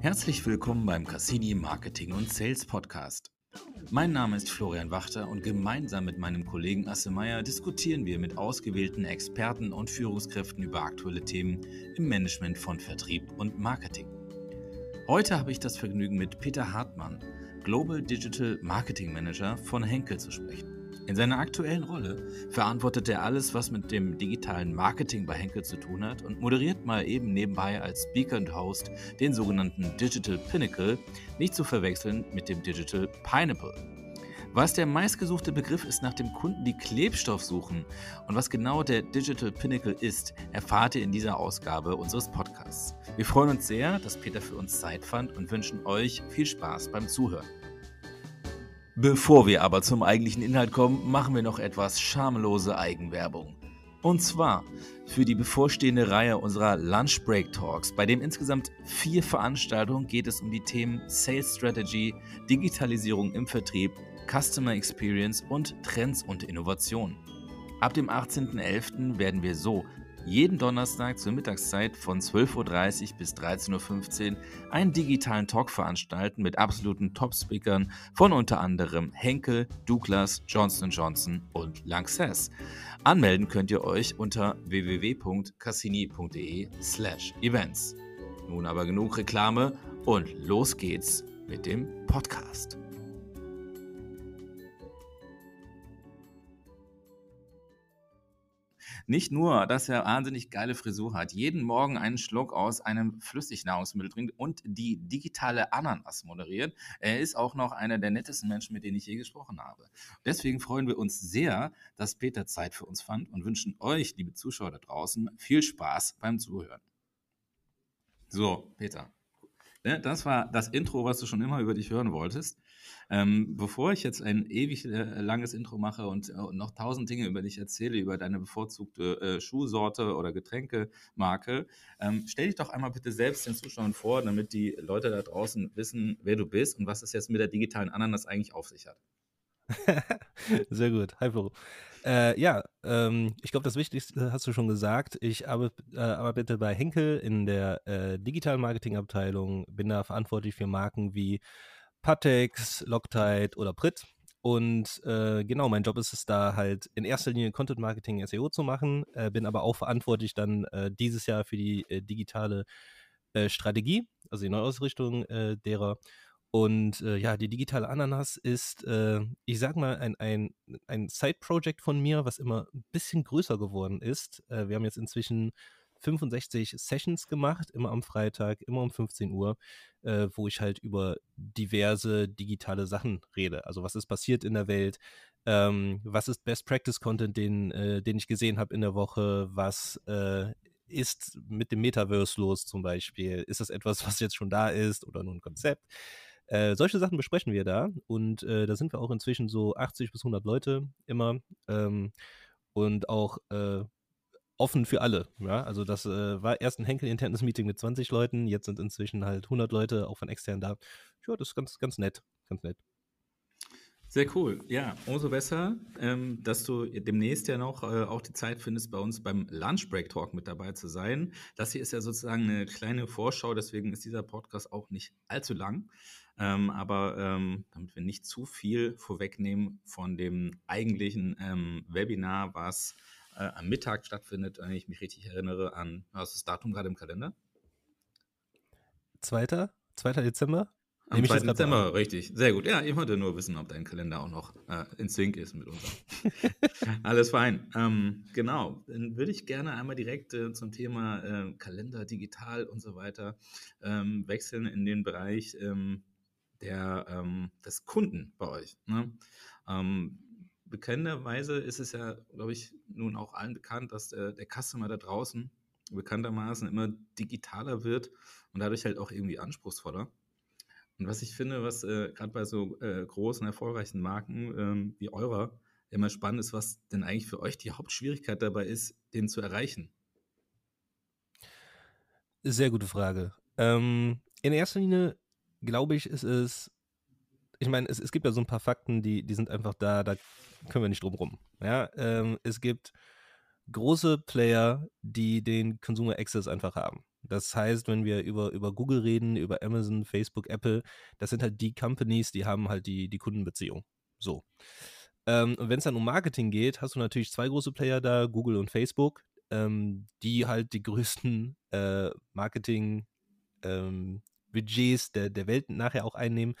Herzlich willkommen beim Cassini Marketing und Sales Podcast. Mein Name ist Florian Wachter und gemeinsam mit meinem Kollegen Asse Meyer diskutieren wir mit ausgewählten Experten und Führungskräften über aktuelle Themen im Management von Vertrieb und Marketing. Heute habe ich das Vergnügen mit Peter Hartmann, Global Digital Marketing Manager von Henkel zu sprechen. In seiner aktuellen Rolle verantwortet er alles, was mit dem digitalen Marketing bei Henkel zu tun hat und moderiert mal eben nebenbei als Speaker und Host den sogenannten Digital Pinnacle, nicht zu verwechseln mit dem Digital Pineapple. Was der meistgesuchte Begriff ist, nach dem Kunden die Klebstoff suchen und was genau der Digital Pinnacle ist, erfahrt ihr in dieser Ausgabe unseres Podcasts. Wir freuen uns sehr, dass Peter für uns Zeit fand und wünschen euch viel Spaß beim Zuhören. Bevor wir aber zum eigentlichen Inhalt kommen, machen wir noch etwas schamlose Eigenwerbung. Und zwar für die bevorstehende Reihe unserer Lunch Break Talks. Bei den insgesamt vier Veranstaltungen geht es um die Themen Sales Strategy, Digitalisierung im Vertrieb, Customer Experience und Trends und Innovation. Ab dem 18.11. werden wir so jeden Donnerstag zur Mittagszeit von 12.30 Uhr bis 13.15 Uhr einen digitalen Talk veranstalten mit absoluten Top-Speakern von unter anderem Henkel, Douglas, Johnson Johnson und Lanxess. Anmelden könnt ihr euch unter www.cassini.de/events. Nun aber genug Reklame und los geht's mit dem Podcast. Nicht nur, dass er wahnsinnig geile Frisur hat, jeden Morgen einen Schluck aus einem Flüssignahrungsmittel trinkt und die digitale Ananas moderiert. Er ist auch noch einer der nettesten Menschen, mit denen ich je gesprochen habe. Deswegen freuen wir uns sehr, dass Peter Zeit für uns fand und wünschen euch, liebe Zuschauer da draußen, viel Spaß beim Zuhören. So, Peter. Ne, das war das Intro, was du schon immer über dich hören wolltest. Ähm, bevor ich jetzt ein ewig äh, langes Intro mache und, äh, noch tausend Dinge über dich erzähle, über deine bevorzugte äh, Schuhsorte oder Getränkemarke, ähm, stell dich doch einmal bitte selbst den Zuschauern vor, damit die Leute da draußen wissen, wer du bist und was es jetzt mit der digitalen Ananas eigentlich auf sich hat. Sehr gut. Hi, Flo. Äh, ja, ähm, ich glaube, das Wichtigste hast du schon gesagt. Ich arbeite, äh, arbeite bei Henkel in der äh, digitalen Marketingabteilung, bin da verantwortlich für Marken wie Patex, Loctite oder Prit. Und äh, genau, mein Job ist es da halt in erster Linie Content Marketing SEO zu machen, äh, bin aber auch verantwortlich dann äh, dieses Jahr für die äh, digitale äh, Strategie, also die Neuausrichtung äh, derer. Und ja, die digitale Ananas ist, ich sag mal, ein, ein, ein Side-Project von mir, was immer ein bisschen größer geworden ist. wir haben jetzt inzwischen 65 Sessions gemacht, immer am Freitag, immer um 15 Uhr, äh, wo ich halt über diverse digitale Sachen rede. Also was ist passiert in der Welt, ähm, was ist Best Practice Content, den, äh, den ich gesehen habe in der Woche, was äh, ist mit dem Metaverse los zum Beispiel? Ist das etwas, was jetzt schon da ist oder nur ein Konzept? Äh, solche Sachen besprechen wir da und äh, da sind wir auch inzwischen so 80 bis 100 Leute immer ähm, und auch äh, offen für alle. Ja? Also das äh, war erst ein Henkel-internes Meeting mit 20 Leuten, jetzt sind inzwischen halt 100 Leute, auch von extern da. Ja, das ist ganz, ganz nett, ganz nett. Sehr cool. Ja, umso besser, ähm, dass du demnächst ja noch äh, auch die Zeit findest, bei uns beim Lunch Break Talk mit dabei zu sein. Das hier ist ja sozusagen eine kleine Vorschau, deswegen ist dieser Podcast auch nicht allzu lang. Ähm, aber ähm, damit wir nicht zu viel vorwegnehmen von dem eigentlichen ähm, Webinar, was äh, am Mittag stattfindet, wenn ich mich richtig erinnere an, was ist das Datum gerade im Kalender? 2. 2. Dezember? Am 2. Dezember, richtig. Sehr gut. Ja, ich wollte nur wissen, ob dein Kalender auch noch äh, in Sync ist mit unserem. Alles fein. Ähm, genau. Dann würde ich gerne einmal direkt äh, zum Thema äh, Kalender, digital und so weiter ähm, wechseln in den Bereich ähm, der, ähm, des Kunden bei euch. Ne? Bekannterweise ist es ja, glaube ich, nun auch allen bekannt, dass der, der Customer da draußen bekanntermaßen immer digitaler wird und dadurch halt auch irgendwie anspruchsvoller. Und was ich finde, was äh, gerade bei so äh, großen, erfolgreichen Marken ähm, wie eurer immer spannend ist, was denn eigentlich für euch die Hauptschwierigkeit dabei ist, den zu erreichen. Sehr gute Frage. Ähm, in erster Linie glaube ich, ist es ich meine, es, es gibt ja so ein paar Fakten, die, die sind einfach da, da können wir nicht drum rum. Ja, ähm, es gibt große Player, die den Consumer Access einfach haben. Das heißt, wenn wir über, über Google reden, über Amazon, Facebook, Apple, das sind halt die Companies, die haben halt die, die Kundenbeziehung. So. Ähm, und wenn es dann um Marketing geht, hast du natürlich zwei große Player da, Google und Facebook, ähm, die halt die größten äh, Marketing- ähm, Budgets der, der Welt nachher auch einnehmen,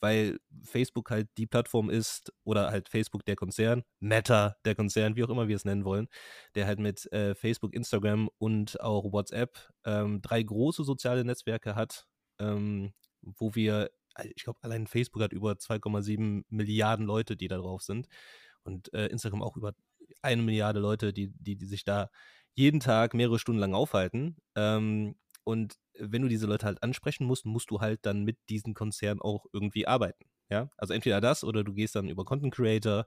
weil Facebook halt die Plattform ist oder halt Facebook der Konzern, Meta der Konzern, wie auch immer wir es nennen wollen, der halt mit äh, Facebook, Instagram und auch WhatsApp ähm, drei große soziale Netzwerke hat, ähm, wo wir, ich glaube, allein Facebook hat über 2,7 Milliarden Leute, die da drauf sind und äh, Instagram auch über eine Milliarde Leute, die, die, die sich da jeden Tag mehrere Stunden lang aufhalten. Ähm, und wenn du diese Leute halt ansprechen musst, musst du halt dann mit diesen Konzernen auch irgendwie arbeiten. Ja, also entweder das oder du gehst dann über Content Creator,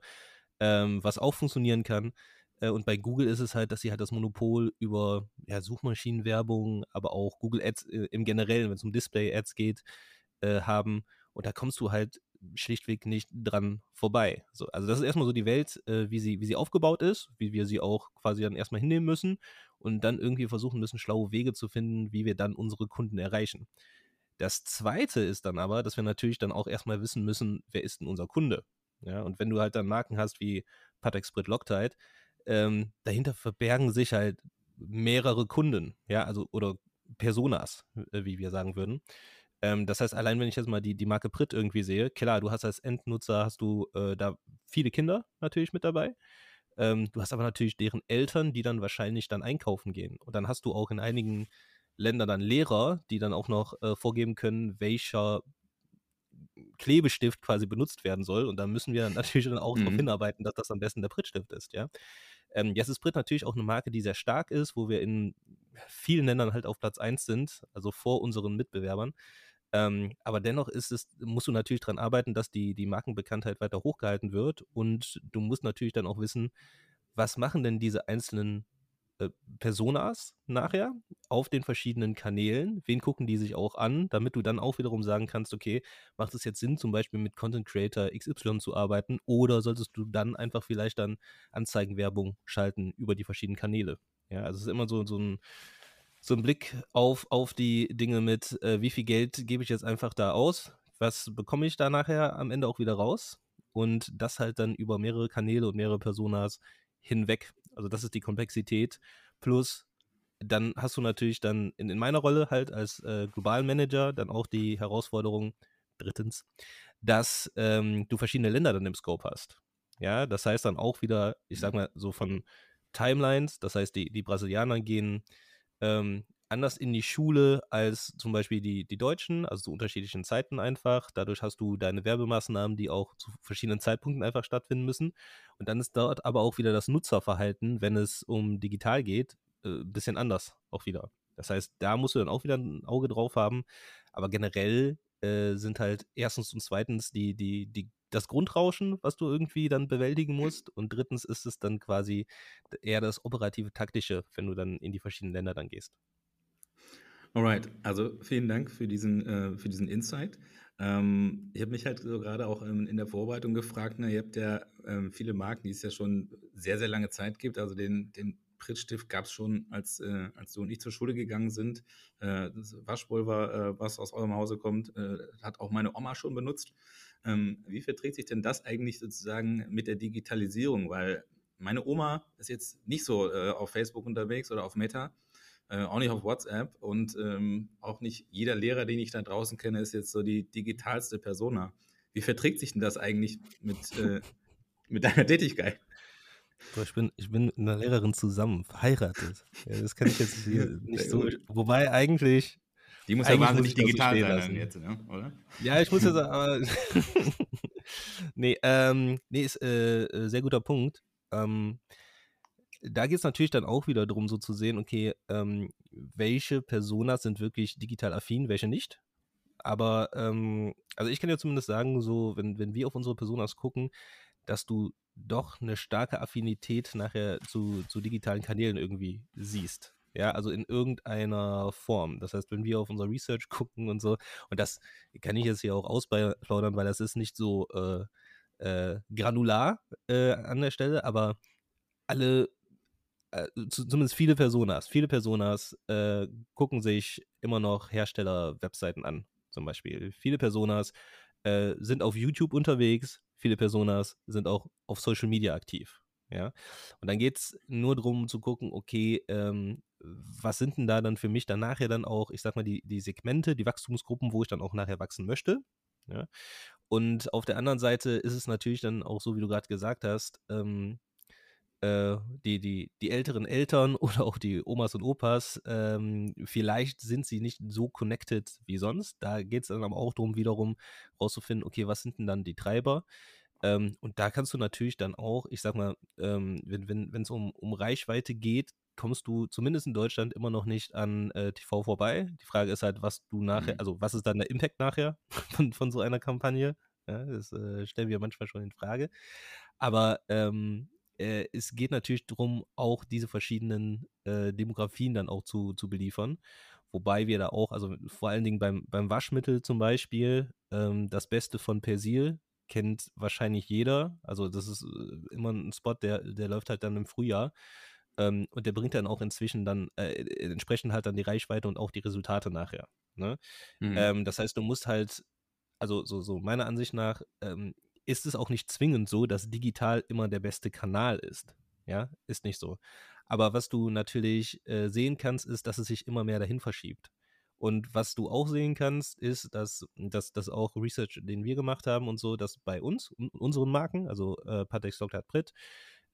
ähm, was auch funktionieren kann. Äh, und bei Google ist es halt, dass sie halt das Monopol über ja, Suchmaschinenwerbung, aber auch Google Ads äh, im Generellen, wenn es um Display Ads geht, äh, haben. Und da kommst du halt schlichtweg nicht dran vorbei. So, also das ist erstmal so die Welt, äh, wie, sie, wie sie aufgebaut ist, wie wir sie auch quasi dann erstmal hinnehmen müssen und dann irgendwie versuchen müssen, schlaue Wege zu finden, wie wir dann unsere Kunden erreichen. Das zweite ist dann aber, dass wir natürlich dann auch erstmal wissen müssen, wer ist denn unser Kunde? Ja, und wenn du halt dann Marken hast wie Patek Sprit Loctite, ähm, dahinter verbergen sich halt mehrere Kunden, ja, also oder Personas, äh, wie wir sagen würden. Ähm, das heißt, allein wenn ich jetzt mal die, die Marke Pritt irgendwie sehe, klar, du hast als Endnutzer, hast du äh, da viele Kinder natürlich mit dabei. Ähm, du hast aber natürlich deren Eltern, die dann wahrscheinlich dann einkaufen gehen. Und dann hast du auch in einigen Ländern dann Lehrer, die dann auch noch äh, vorgeben können, welcher Klebestift quasi benutzt werden soll. Und da müssen wir natürlich dann auch mhm. darauf hinarbeiten, dass das am besten der Prittstift ist, ja. Ähm, jetzt ist Brit natürlich auch eine Marke, die sehr stark ist, wo wir in vielen Ländern halt auf Platz 1 sind, also vor unseren Mitbewerbern. Ähm, aber dennoch ist es, musst du natürlich daran arbeiten, dass die, die Markenbekanntheit weiter hochgehalten wird. Und du musst natürlich dann auch wissen, was machen denn diese einzelnen äh, Personas nachher auf den verschiedenen Kanälen? Wen gucken die sich auch an, damit du dann auch wiederum sagen kannst, okay, macht es jetzt Sinn, zum Beispiel mit Content Creator XY zu arbeiten oder solltest du dann einfach vielleicht dann Anzeigenwerbung schalten über die verschiedenen Kanäle? Ja, also es ist immer so, so ein so ein Blick auf, auf die Dinge mit, äh, wie viel Geld gebe ich jetzt einfach da aus, was bekomme ich da nachher am Ende auch wieder raus und das halt dann über mehrere Kanäle und mehrere Personas hinweg. Also das ist die Komplexität. Plus dann hast du natürlich dann in, in meiner Rolle halt als äh, globalen Manager dann auch die Herausforderung, drittens, dass ähm, du verschiedene Länder dann im Scope hast. Ja, das heißt dann auch wieder, ich sag mal so von Timelines, das heißt, die, die Brasilianer gehen ähm, anders in die Schule als zum Beispiel die, die Deutschen, also zu unterschiedlichen Zeiten einfach. Dadurch hast du deine Werbemaßnahmen, die auch zu verschiedenen Zeitpunkten einfach stattfinden müssen. Und dann ist dort aber auch wieder das Nutzerverhalten, wenn es um digital geht, ein äh, bisschen anders auch wieder. Das heißt, da musst du dann auch wieder ein Auge drauf haben. Aber generell äh, sind halt erstens und zweitens die, die, die das Grundrauschen, was du irgendwie dann bewältigen musst. Und drittens ist es dann quasi eher das operative, taktische, wenn du dann in die verschiedenen Länder dann gehst. Alright, also vielen Dank für diesen, äh, für diesen Insight. Ähm, ich habe mich halt so gerade auch ähm, in der Vorbereitung gefragt, ne, ihr habt ja ähm, viele Marken, die es ja schon sehr, sehr lange Zeit gibt. Also den, den Prittstift gab es schon, als, äh, als du und ich zur Schule gegangen sind. Äh, das Waschpulver, äh, was aus eurem Hause kommt, äh, hat auch meine Oma schon benutzt. Ähm, wie verträgt sich denn das eigentlich sozusagen mit der Digitalisierung? Weil meine Oma ist jetzt nicht so äh, auf Facebook unterwegs oder auf Meta, äh, auch nicht auf WhatsApp und ähm, auch nicht jeder Lehrer, den ich da draußen kenne, ist jetzt so die digitalste Persona. Wie verträgt sich denn das eigentlich mit, äh, mit deiner Tätigkeit? Ich bin, ich bin mit einer Lehrerin zusammen, verheiratet. Ja, das kann ich jetzt hier nicht so. Wobei eigentlich die muss ja wahnsinnig digital sein dann jetzt, ne? oder? Ja, ich muss ja sagen, aber. nee, ähm, nee, ist äh, äh, sehr guter Punkt. Ähm, da geht es natürlich dann auch wieder darum, so zu sehen, okay, ähm, welche Personas sind wirklich digital affin, welche nicht. Aber, ähm, also ich kann ja zumindest sagen, so, wenn, wenn wir auf unsere Personas gucken, dass du doch eine starke Affinität nachher zu, zu digitalen Kanälen irgendwie siehst. Ja, also in irgendeiner Form. Das heißt, wenn wir auf unser Research gucken und so, und das kann ich jetzt hier auch ausplaudern, weil das ist nicht so äh, äh, granular äh, an der Stelle, aber alle, äh, zumindest viele Personas, viele Personas äh, gucken sich immer noch Hersteller-Webseiten an, zum Beispiel. Viele Personas äh, sind auf YouTube unterwegs, viele Personas sind auch auf Social Media aktiv. Ja, und dann geht es nur darum zu gucken, okay, ähm, was sind denn da dann für mich dann nachher dann auch, ich sag mal, die, die Segmente, die Wachstumsgruppen, wo ich dann auch nachher wachsen möchte. Ja? Und auf der anderen Seite ist es natürlich dann auch so, wie du gerade gesagt hast, ähm, äh, die, die, die älteren Eltern oder auch die Omas und Opas, ähm, vielleicht sind sie nicht so connected wie sonst. Da geht es dann aber auch darum, wiederum rauszufinden, okay, was sind denn dann die Treiber? Ähm, und da kannst du natürlich dann auch, ich sag mal, ähm, wenn es wenn, um, um Reichweite geht, kommst du zumindest in Deutschland immer noch nicht an äh, TV vorbei. Die Frage ist halt, was du nachher, mhm. also was ist dann der Impact nachher von, von so einer Kampagne? Ja, das äh, stellen wir manchmal schon in Frage. Aber ähm, äh, es geht natürlich darum, auch diese verschiedenen äh, Demografien dann auch zu, zu beliefern. Wobei wir da auch, also vor allen Dingen beim, beim Waschmittel zum Beispiel, ähm, das Beste von Persil kennt wahrscheinlich jeder. Also das ist äh, immer ein Spot, der, der läuft halt dann im Frühjahr. Ähm, und der bringt dann auch inzwischen dann äh, entsprechend halt dann die Reichweite und auch die Resultate nachher. Ne? Mhm. Ähm, das heißt, du musst halt, also so, so meiner Ansicht nach, ähm, ist es auch nicht zwingend so, dass digital immer der beste Kanal ist. Ja, ist nicht so. Aber was du natürlich äh, sehen kannst, ist, dass es sich immer mehr dahin verschiebt. Und was du auch sehen kannst, ist, dass, dass, dass auch Research, den wir gemacht haben und so, dass bei uns, unseren Marken, also äh, Patex Dr. Brit,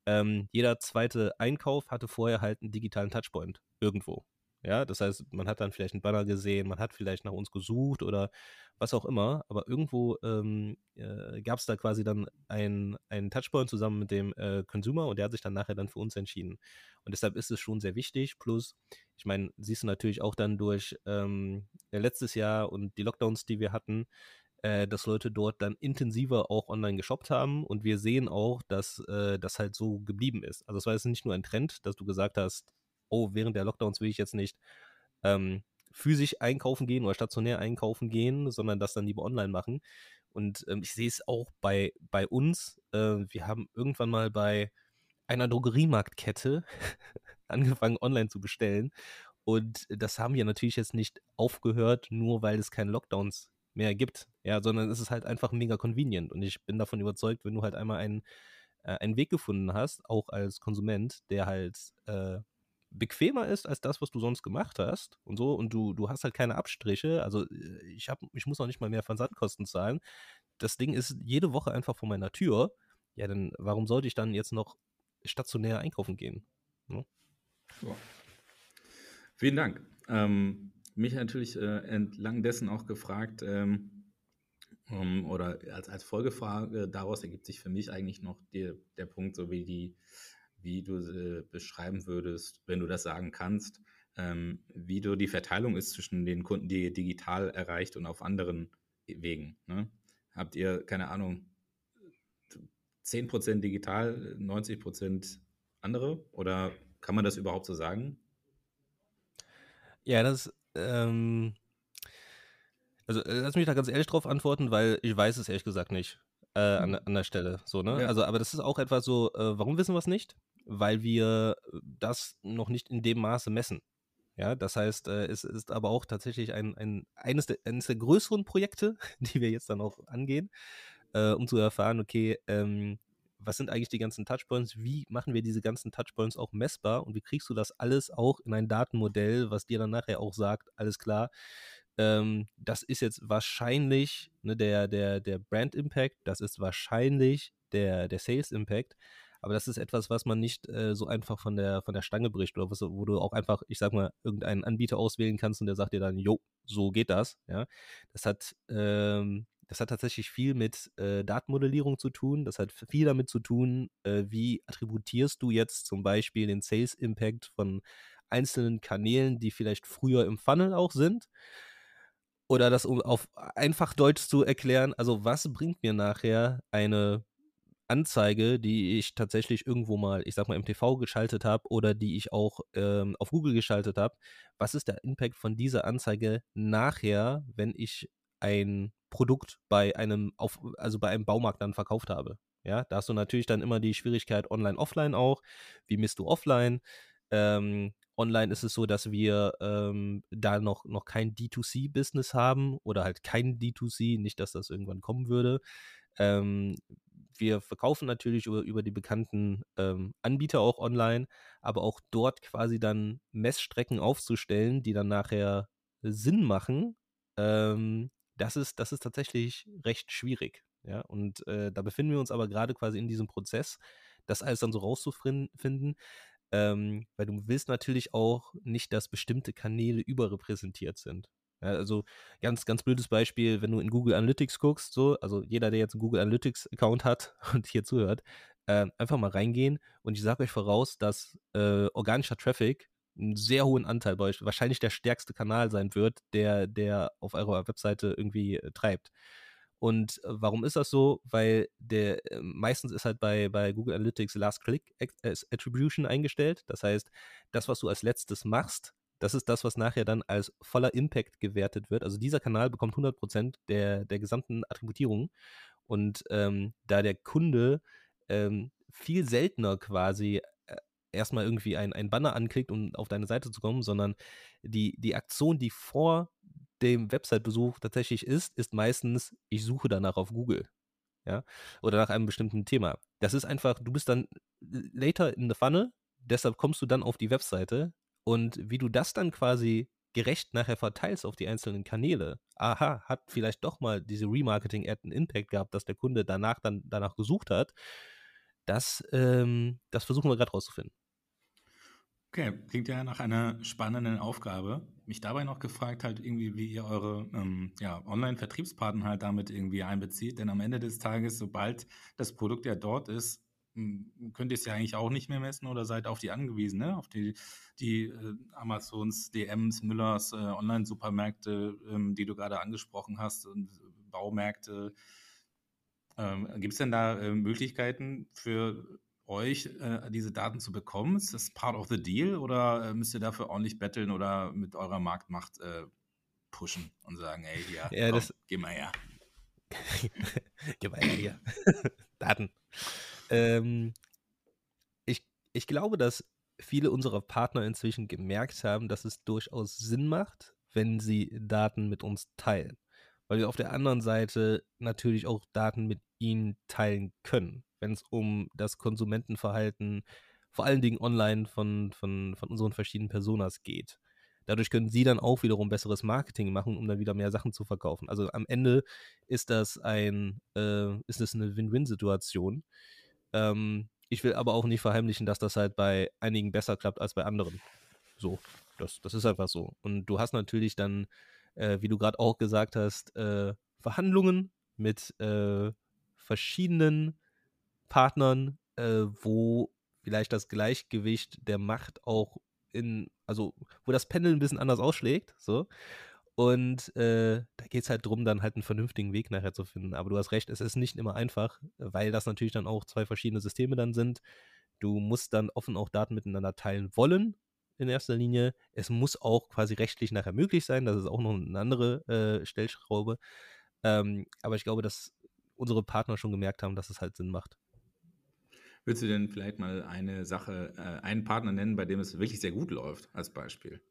ähm, jeder zweite Einkauf hatte vorher halt einen digitalen Touchpoint irgendwo. Ja, das heißt, man hat dann vielleicht einen Banner gesehen, man hat vielleicht nach uns gesucht oder was auch immer, aber irgendwo ähm, äh, gab es da quasi dann einen Touchpoint zusammen mit dem äh, Consumer und der hat sich dann nachher dann für uns entschieden. Und deshalb ist es schon sehr wichtig. Plus, ich meine, siehst du natürlich auch dann durch ähm, letztes Jahr und die Lockdowns, die wir hatten, äh, dass Leute dort dann intensiver auch online geshoppt haben und wir sehen auch, dass äh, das halt so geblieben ist. Also es war jetzt nicht nur ein Trend, dass du gesagt hast, oh, während der Lockdowns will ich jetzt nicht ähm, physisch einkaufen gehen oder stationär einkaufen gehen, sondern das dann lieber online machen. Und ähm, ich sehe es auch bei, bei uns. Äh, wir haben irgendwann mal bei einer Drogeriemarktkette angefangen, online zu bestellen. Und das haben wir natürlich jetzt nicht aufgehört, nur weil es keine Lockdowns mehr gibt. Ja, sondern es ist halt einfach mega convenient. Und ich bin davon überzeugt, wenn du halt einmal einen, äh, einen Weg gefunden hast, auch als Konsument, der halt äh, bequemer ist als das, was du sonst gemacht hast und so und du, du hast halt keine Abstriche, also äh, ich, hab, ich muss auch nicht mal mehr Versandkosten zahlen. Das Ding ist jede Woche einfach vor meiner Tür. Ja, dann warum sollte ich dann jetzt noch stationär einkaufen gehen? Ne? Ja. Vielen Dank. Ähm, mich natürlich äh, entlang dessen auch gefragt, ähm, um, oder als, als Folgefrage, daraus ergibt sich für mich eigentlich noch die, der Punkt, so wie die wie du äh, beschreiben würdest, wenn du das sagen kannst, ähm, wie du die Verteilung ist zwischen den Kunden, die ihr digital erreicht und auf anderen Wegen. Ne? Habt ihr, keine Ahnung, 10% digital, 90% andere? Oder kann man das überhaupt so sagen? Ja, das, ähm, also äh, lass mich da ganz ehrlich drauf antworten, weil ich weiß es ehrlich gesagt nicht äh, an, mhm. an, der Stelle. So, ne? Ja. Also, aber das ist auch etwas so, äh, warum wissen wir es nicht? Weil wir das noch nicht in dem Maße messen. Ja, das heißt, äh, es ist aber auch tatsächlich ein, ein, eines, der, eines der größeren Projekte, die wir jetzt dann auch angehen, äh, um zu erfahren, okay, ähm, was sind eigentlich die ganzen Touchpoints, wie machen wir diese ganzen Touchpoints auch messbar? Und wie kriegst du das alles auch in ein Datenmodell, was dir dann nachher auch sagt, alles klar, ähm, das ist jetzt wahrscheinlich ne, der, der, der Brand Impact, das ist wahrscheinlich der, der Sales Impact, aber das ist etwas, was man nicht äh, so einfach von der, von der Stange bricht oder was, wo du auch einfach, ich sag mal, irgendeinen Anbieter auswählen kannst und der sagt dir dann, jo, so geht das. Ja, das hat, ähm, das hat tatsächlich viel mit äh, Datenmodellierung zu tun. Das hat viel damit zu tun, äh, wie attributierst du jetzt zum Beispiel den Sales Impact von einzelnen Kanälen, die vielleicht früher im Funnel auch sind. Oder das um auf einfach Deutsch zu erklären, also was bringt mir nachher eine Anzeige, die ich tatsächlich irgendwo mal, ich sag mal, im TV geschaltet habe oder die ich auch ähm, auf Google geschaltet habe, was ist der Impact von dieser Anzeige nachher, wenn ich ein Produkt bei einem, auf, also bei einem Baumarkt dann verkauft habe? Ja, da hast du natürlich dann immer die Schwierigkeit online, offline auch. Wie misst du offline? Ähm, online ist es so, dass wir ähm, da noch, noch kein D2C-Business haben oder halt kein D2C, nicht, dass das irgendwann kommen würde. Ähm, wir verkaufen natürlich über, über die bekannten ähm, Anbieter auch online, aber auch dort quasi dann Messstrecken aufzustellen, die dann nachher Sinn machen, ähm, das, ist, das ist tatsächlich recht schwierig. Ja, und äh, da befinden wir uns aber gerade quasi in diesem Prozess, das alles dann so rauszufinden, ähm, weil du willst natürlich auch nicht, dass bestimmte Kanäle überrepräsentiert sind. Ja, also ganz, ganz blödes Beispiel, wenn du in Google Analytics guckst, so, also jeder, der jetzt einen Google Analytics-Account hat und hier zuhört, äh, einfach mal reingehen und ich sage euch voraus, dass äh, organischer Traffic einen sehr hohen Anteil bei euch, wahrscheinlich der stärkste Kanal sein wird, der, der auf eurer Webseite irgendwie äh, treibt. Und äh, warum ist das so? Weil der äh, meistens ist halt bei, bei Google Analytics Last Click Attribution eingestellt. Das heißt, das, was du als letztes machst, das ist das, was nachher dann als voller Impact gewertet wird. Also dieser Kanal bekommt 100% der, der gesamten Attributierung. Und ähm, da der Kunde ähm, viel seltener quasi äh, erstmal irgendwie ein, ein Banner anklickt, um auf deine Seite zu kommen, sondern die, die Aktion, die vor dem Website-Besuch tatsächlich ist, ist meistens, ich suche danach auf Google. Ja, oder nach einem bestimmten Thema. Das ist einfach, du bist dann later in the funnel, deshalb kommst du dann auf die Webseite und wie du das dann quasi gerecht nachher verteilst auf die einzelnen Kanäle. Aha, hat vielleicht doch mal diese Remarketing-Ad einen Impact gehabt, dass der Kunde danach dann danach gesucht hat. Das, ähm, das versuchen wir gerade rauszufinden. Okay, klingt ja nach einer spannenden Aufgabe. Mich dabei noch gefragt halt irgendwie, wie ihr eure ähm, ja, Online-Vertriebspartner halt damit irgendwie einbezieht. Denn am Ende des Tages, sobald das Produkt ja dort ist, könnt ihr es ja eigentlich auch nicht mehr messen oder seid auf die angewiesen, ne? auf die, die äh, Amazons, DMs, Müllers, äh, Online-Supermärkte, ähm, die du gerade angesprochen hast und Baumärkte. Ähm, Gibt es denn da äh, Möglichkeiten für euch, äh, diese Daten zu bekommen? Ist das part of the deal oder äh, müsst ihr dafür ordentlich betteln oder mit eurer Marktmacht äh, pushen und sagen, hey, hier, ja, komm, das, geh mal her. geh mal her hier. Daten. Ähm, ich, ich glaube, dass viele unserer Partner inzwischen gemerkt haben, dass es durchaus Sinn macht, wenn sie Daten mit uns teilen. Weil wir auf der anderen Seite natürlich auch Daten mit ihnen teilen können, wenn es um das Konsumentenverhalten, vor allen Dingen online von, von, von unseren verschiedenen Personas geht. Dadurch können sie dann auch wiederum besseres Marketing machen, um dann wieder mehr Sachen zu verkaufen. Also am Ende ist das ein, äh, ist das eine Win-Win-Situation. Ähm, ich will aber auch nicht verheimlichen, dass das halt bei einigen besser klappt als bei anderen. So, das, das ist einfach so. Und du hast natürlich dann, äh, wie du gerade auch gesagt hast, äh, Verhandlungen mit äh, verschiedenen Partnern, äh, wo vielleicht das Gleichgewicht der Macht auch in, also wo das Pendel ein bisschen anders ausschlägt, so. Und äh, da geht es halt darum, dann halt einen vernünftigen Weg nachher zu finden. Aber du hast recht, es ist nicht immer einfach, weil das natürlich dann auch zwei verschiedene Systeme dann sind. Du musst dann offen auch Daten miteinander teilen wollen, in erster Linie. Es muss auch quasi rechtlich nachher möglich sein. Das ist auch noch eine andere äh, Stellschraube. Ähm, aber ich glaube, dass unsere Partner schon gemerkt haben, dass es halt Sinn macht. Würdest du denn vielleicht mal eine Sache, äh, einen Partner nennen, bei dem es wirklich sehr gut läuft, als Beispiel?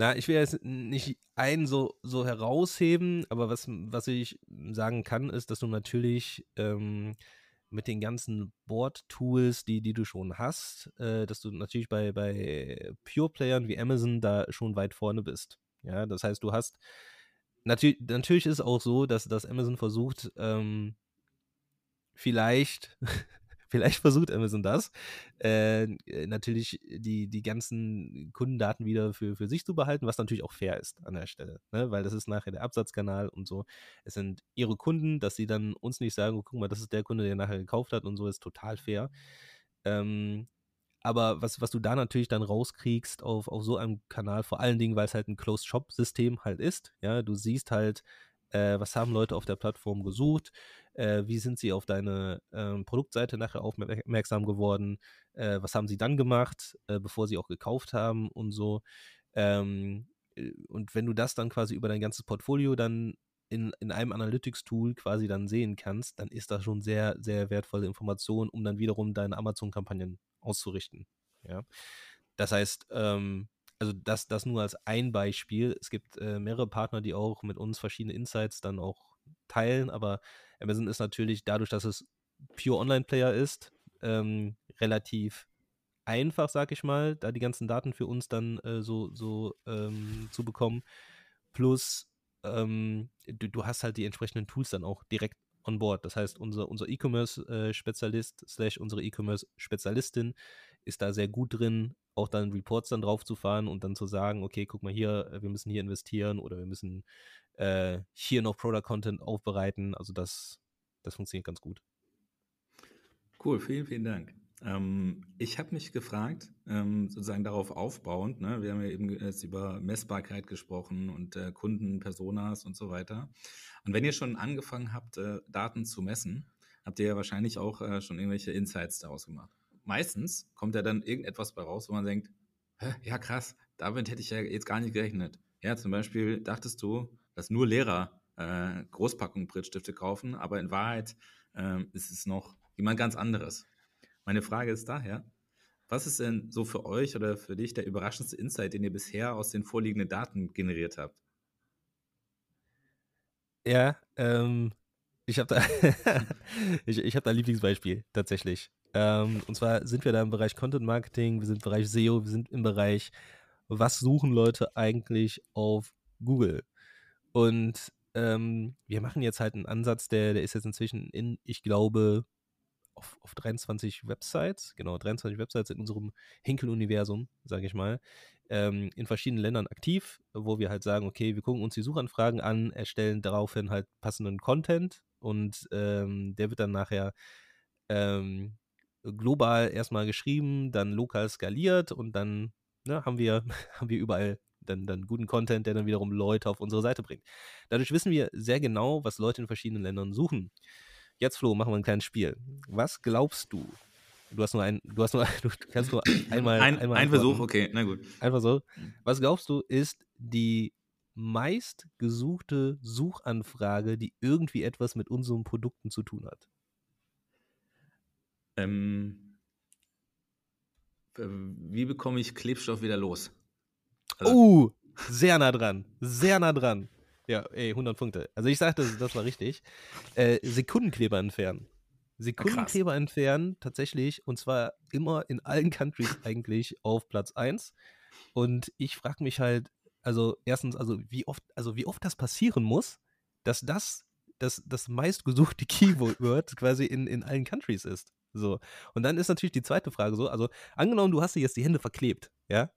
Na, ich will jetzt nicht einen so, so herausheben, aber was, was ich sagen kann, ist, dass du natürlich ähm, mit den ganzen Board-Tools, die, die du schon hast, äh, dass du natürlich bei, bei Pure-Playern wie Amazon da schon weit vorne bist. Ja, das heißt, du hast natürlich, natürlich ist es auch so, dass, dass Amazon versucht, ähm, vielleicht Vielleicht versucht Amazon das. Äh, äh, natürlich die, die ganzen Kundendaten wieder für, für sich zu behalten, was natürlich auch fair ist an der Stelle. Ne? Weil das ist nachher der Absatzkanal und so. Es sind ihre Kunden, dass sie dann uns nicht sagen, oh, guck mal, das ist der Kunde, der nachher gekauft hat und so, ist total fair. Ähm, aber was, was du da natürlich dann rauskriegst auf, auf so einem Kanal, vor allen Dingen, weil es halt ein Closed-Shop-System halt ist, ja, du siehst halt, äh, was haben Leute auf der Plattform gesucht, äh, wie sind sie auf deine äh, Produktseite nachher aufmerksam geworden, äh, was haben sie dann gemacht, äh, bevor sie auch gekauft haben und so. Ähm, äh, und wenn du das dann quasi über dein ganzes Portfolio dann in, in einem Analytics-Tool quasi dann sehen kannst, dann ist das schon sehr, sehr wertvolle Information, um dann wiederum deine Amazon-Kampagnen auszurichten. Ja. Das heißt, ähm, also das, das nur als ein Beispiel. Es gibt äh, mehrere Partner, die auch mit uns verschiedene Insights dann auch teilen, aber Amazon ist natürlich dadurch, dass es pure Online-Player ist, ähm, relativ einfach, sag ich mal, da die ganzen Daten für uns dann äh, so, so ähm, zu bekommen. Plus, ähm, du, du, hast halt die entsprechenden Tools dann auch direkt on board. Das heißt, unser, unser E-Commerce-Spezialist slash unsere E-Commerce-Spezialistin ist da sehr gut drin, auch dann Reports dann drauf zu fahren und dann zu sagen, okay, guck mal hier, wir müssen hier investieren oder wir müssen äh, hier noch Product Content aufbereiten. Also das, das funktioniert ganz gut. Cool, vielen, vielen Dank. Ähm, ich habe mich gefragt, ähm, sozusagen darauf aufbauend, ne, wir haben ja eben jetzt über Messbarkeit gesprochen und äh, Kunden, Personas und so weiter. Und wenn ihr schon angefangen habt, äh, Daten zu messen, habt ihr ja wahrscheinlich auch äh, schon irgendwelche Insights daraus gemacht. Meistens kommt ja dann irgendetwas bei raus, wo man denkt, ja krass, damit hätte ich ja jetzt gar nicht gerechnet. Ja, zum Beispiel dachtest du, dass nur Lehrer äh, Großpackungen Brittstifte kaufen, aber in Wahrheit äh, ist es noch jemand ganz anderes. Meine Frage ist daher, was ist denn so für euch oder für dich der überraschendste Insight, den ihr bisher aus den vorliegenden Daten generiert habt? Ja, ähm, ich habe da, ich, ich hab da ein Lieblingsbeispiel tatsächlich. Ähm, und zwar sind wir da im Bereich Content Marketing, wir sind im Bereich SEO, wir sind im Bereich, was suchen Leute eigentlich auf Google? Und ähm, wir machen jetzt halt einen Ansatz, der, der ist jetzt inzwischen in, ich glaube, auf, auf 23 Websites, genau, 23 Websites in unserem Hinkel-Universum, sage ich mal, ähm, in verschiedenen Ländern aktiv, wo wir halt sagen, okay, wir gucken uns die Suchanfragen an, erstellen daraufhin halt passenden Content und ähm, der wird dann nachher ähm, global erstmal geschrieben, dann lokal skaliert und dann ne, haben, wir, haben wir überall dann, dann guten Content, der dann wiederum Leute auf unsere Seite bringt. Dadurch wissen wir sehr genau, was Leute in verschiedenen Ländern suchen. Jetzt, Flo, machen wir ein kleines Spiel. Was glaubst du? Du hast nur ein, du hast nur, du kannst nur einmal. Ein, einmal ein Versuch, okay, na gut. Einfach so. Was glaubst du, ist die meistgesuchte Suchanfrage, die irgendwie etwas mit unseren Produkten zu tun hat? Ähm, wie bekomme ich Klebstoff wieder los? Also, uh, sehr nah dran. Sehr nah dran. Ja, ey, 100 Punkte. Also ich sagte, das, das war richtig. Äh, Sekundenkleber entfernen. Sekundenkleber entfernen, tatsächlich, und zwar immer in allen Countries eigentlich auf Platz 1. Und ich frage mich halt, also erstens, also wie oft, also wie oft das passieren muss, dass das das, das meistgesuchte Keyword quasi in, in allen Countries ist. So. Und dann ist natürlich die zweite Frage so, also angenommen, du hast dir jetzt die Hände verklebt, ja?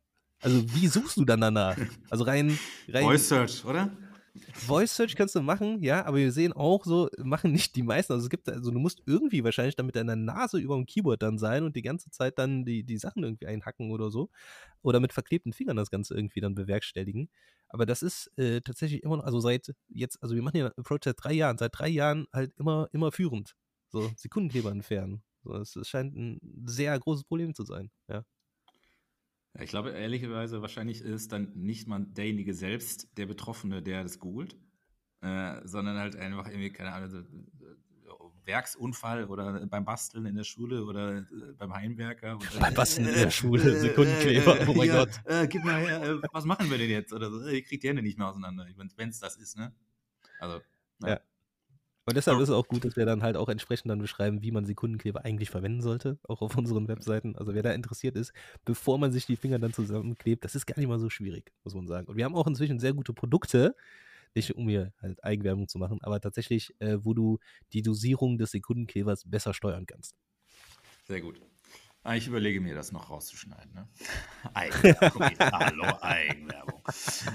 Also wie suchst du dann danach? Also rein, rein Voice Search, oder? Voice Search kannst du machen, ja, aber wir sehen auch so, machen nicht die meisten. Also es gibt, also du musst irgendwie wahrscheinlich dann mit deiner Nase über dem Keyboard dann sein und die ganze Zeit dann die, die Sachen irgendwie einhacken oder so. Oder mit verklebten Fingern das Ganze irgendwie dann bewerkstelligen. Aber das ist äh, tatsächlich immer noch, also seit jetzt, also wir machen ja Approach seit drei Jahren, seit drei Jahren halt immer, immer führend. So, Sekundenkleber entfernen. So, es scheint ein sehr großes Problem zu sein, ja. Ich glaube, ehrlicherweise, wahrscheinlich ist dann nicht mal derjenige selbst, der Betroffene, der das googelt, äh, sondern halt einfach irgendwie, keine Ahnung, Werksunfall oder beim Basteln in der Schule oder äh, beim Heimwerker. Oder, beim Basteln in der Schule, Sekundenkleber, oh mein ja, Gott. Äh, gib mal her, äh, was machen wir denn jetzt? Oder so, ich krieg die Hände nicht mehr auseinander, wenn es das ist, ne? Also, ja. ja. Und deshalb ist es auch gut, dass wir dann halt auch entsprechend dann beschreiben, wie man Sekundenkleber eigentlich verwenden sollte, auch auf unseren Webseiten. Also wer da interessiert ist, bevor man sich die Finger dann zusammenklebt, das ist gar nicht mal so schwierig, muss man sagen. Und wir haben auch inzwischen sehr gute Produkte, nicht um hier halt Eigenwerbung zu machen, aber tatsächlich, äh, wo du die Dosierung des Sekundenklebers besser steuern kannst. Sehr gut. Ah, ich überlege mir, das noch rauszuschneiden. Ne? Eigenwerbung. Hallo, Eigenwerbung.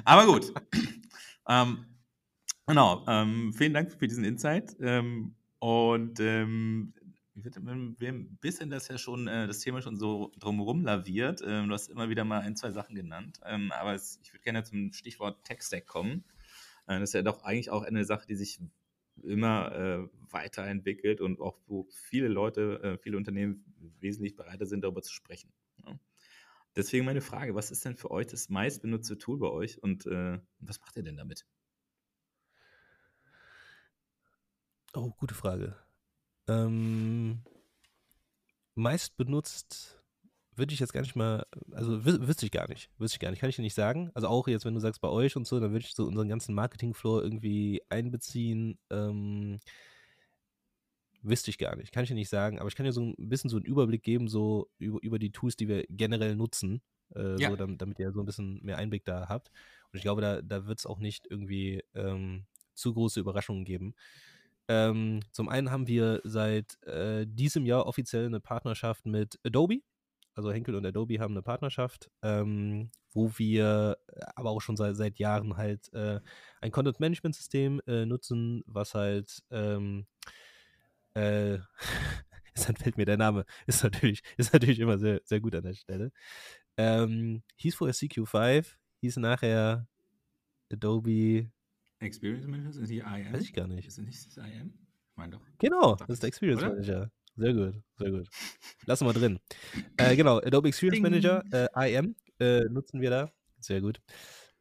Aber gut. Ähm, Genau, ähm, vielen Dank für diesen Insight. Ähm, und ähm, wir haben ein bisschen das ja schon, äh, das Thema schon so drumherum laviert. Ähm, du hast immer wieder mal ein, zwei Sachen genannt. Ähm, aber es, ich würde gerne zum Stichwort Tech-Stack kommen. Äh, das ist ja doch eigentlich auch eine Sache, die sich immer äh, weiterentwickelt und auch wo viele Leute, äh, viele Unternehmen wesentlich bereiter sind, darüber zu sprechen. Ja. Deswegen meine Frage, was ist denn für euch das meistbenutzte Tool bei euch und äh, was macht ihr denn damit? Oh, gute Frage. Ähm, meist benutzt würde ich jetzt gar nicht mal, also wüsste ich gar nicht, wüsste ich gar nicht, kann ich dir nicht sagen. Also auch jetzt, wenn du sagst bei euch und so, dann würde ich so unseren ganzen Marketing-Floor irgendwie einbeziehen. Ähm, wüsste ich gar nicht, kann ich dir nicht sagen, aber ich kann dir so ein bisschen so einen Überblick geben, so über, über die Tools, die wir generell nutzen, äh, ja. so, damit, damit, ihr so ein bisschen mehr Einblick da habt. Und ich glaube, da, da wird es auch nicht irgendwie ähm, zu große Überraschungen geben. Ähm, zum einen haben wir seit äh, diesem Jahr offiziell eine Partnerschaft mit Adobe. Also Henkel und Adobe haben eine Partnerschaft, ähm, wo wir aber auch schon seit, seit Jahren halt äh, ein Content-Management-System äh, nutzen, was halt ähm, äh, fällt mir der Name, ist natürlich, ist natürlich immer sehr, sehr gut an der Stelle. Ähm, hieß vorher CQ5, hieß nachher Adobe Experience Manager, sind die IM? Weiß ich gar nicht. Ist das nicht das IM? Ich meine doch. Genau, das ist der Experience oder? Manager. Sehr gut, sehr gut. Lassen wir drin. äh, genau, Adobe Experience Ding. Manager, äh, IM, äh, nutzen wir da. Sehr gut.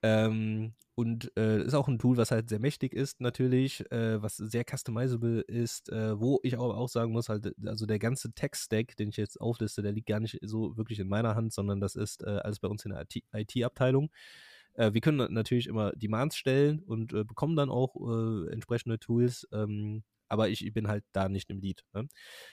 Ähm, und äh, ist auch ein Tool, was halt sehr mächtig ist, natürlich, äh, was sehr customizable ist, äh, wo ich aber auch sagen muss, halt, also der ganze Tech-Stack, den ich jetzt aufliste, der liegt gar nicht so wirklich in meiner Hand, sondern das ist äh, alles bei uns in der IT-Abteilung. Äh, wir können natürlich immer Demands stellen und äh, bekommen dann auch entsprechende Tools, ähm, aber ich, ich, bin halt da nicht im Lead. Ne?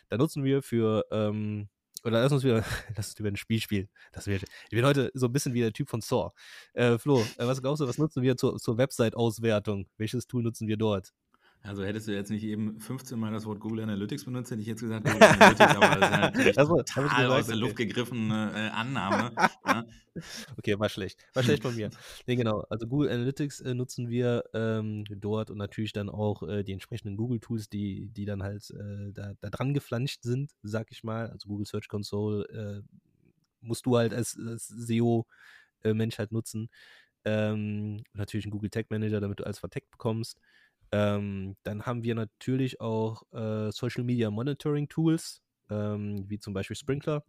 Da nutzen wir für ähm, oder lass uns wieder, lass uns über ein Spiel spielen. Das wird, ich bin heute so ein bisschen wie der Typ von Saw. Äh, Flo, äh, was glaubst du, was nutzen wir zur, zur Website-Auswertung? Welches Tool nutzen wir dort? Also hättest du jetzt nicht eben 15 Mal das Wort Google Analytics benutzt, hätte ich jetzt gesagt Google Analytics, aber das ist natürlich also, total aus der Luft gegriffene äh, Annahme. ja. Okay, war schlecht. War schlecht von mir. Nee, genau. Also Google Analytics äh, nutzen wir ähm, dort und natürlich dann auch äh, die entsprechenden Google-Tools, die, die dann halt äh, da, da, dran geflanscht sind, sag ich mal. Also Google Search Console äh, musst du halt als, als SEO-Mensch äh, halt nutzen. Ähm, natürlich ein Google Tag Manager, damit du alles verteckt bekommst. Ähm, dann haben wir natürlich auch äh, Social Media Monitoring Tools, ähm, wie zum Beispiel Sprinkler,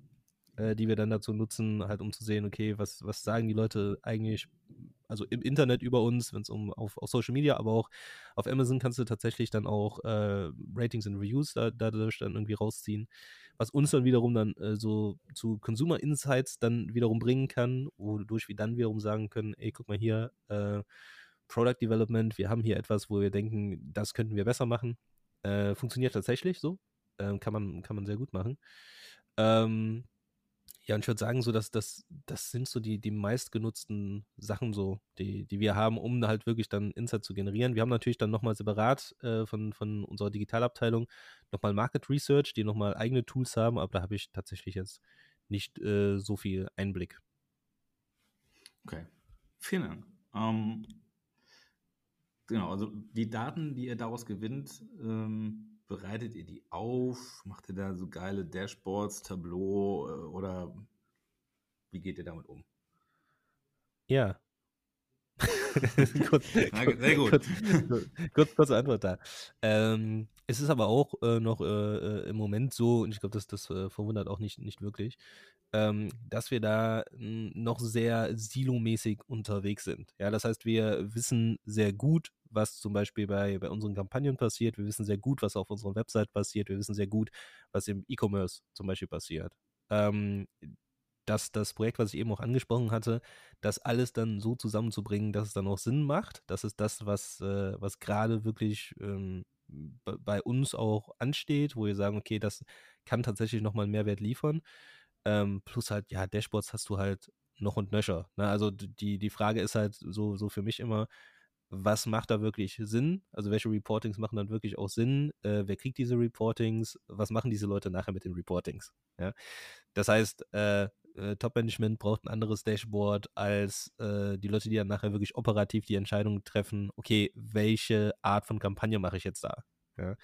äh, die wir dann dazu nutzen, halt um zu sehen, okay, was, was sagen die Leute eigentlich, also im Internet über uns, wenn es um auf, auf, Social Media, aber auch auf Amazon kannst du tatsächlich dann auch äh, Ratings und Reviews da, dadurch dann irgendwie rausziehen, was uns dann wiederum dann äh, so zu Consumer Insights dann wiederum bringen kann, wodurch wir dann wiederum sagen können, ey, guck mal hier, äh, Product Development, wir haben hier etwas, wo wir denken, das könnten wir besser machen. Äh, funktioniert tatsächlich so. Ähm, kann, man, kann man sehr gut machen. Ähm, ja, und ich würde sagen, so, dass das, das sind so die, die meistgenutzten Sachen, so, die, die wir haben, um halt wirklich dann Insight zu generieren. Wir haben natürlich dann nochmal separat äh, von, von unserer Digitalabteilung nochmal Market Research, die nochmal eigene Tools haben, aber da habe ich tatsächlich jetzt nicht äh, so viel Einblick. Okay. Vielen Dank. Ähm, Genau, also die Daten, die ihr daraus gewinnt, ähm, bereitet ihr die auf? Macht ihr da so geile Dashboards, Tableau äh, oder wie geht ihr damit um? Ja. kurz, Sehr gut. Kurz, kurz, kurze Antwort da. Ähm, es ist aber auch äh, noch äh, äh im Moment so, und ich glaube, das, das äh, verwundert auch nicht, nicht wirklich, ähm, dass wir da noch sehr silomäßig unterwegs sind. Ja, das heißt, wir wissen sehr gut, was zum Beispiel bei, bei unseren Kampagnen passiert. Wir wissen sehr gut, was auf unserer Website passiert. Wir wissen sehr gut, was im E-Commerce zum Beispiel passiert. Ähm, dass das Projekt, was ich eben auch angesprochen hatte, das alles dann so zusammenzubringen, dass es dann auch Sinn macht. Das ist das, was, äh, was gerade wirklich ähm, bei uns auch ansteht, wo wir sagen, okay, das kann tatsächlich nochmal einen Mehrwert liefern. Ähm, plus halt, ja, Dashboards hast du halt noch und nöcher. Ne? Also die, die Frage ist halt so, so für mich immer, was macht da wirklich Sinn? Also welche Reportings machen dann wirklich auch Sinn? Äh, wer kriegt diese Reportings? Was machen diese Leute nachher mit den Reportings? Ja? Das heißt, äh, äh, Top-Management braucht ein anderes Dashboard als äh, die Leute, die dann nachher wirklich operativ die Entscheidung treffen, okay, welche Art von Kampagne mache ich jetzt da? Ja?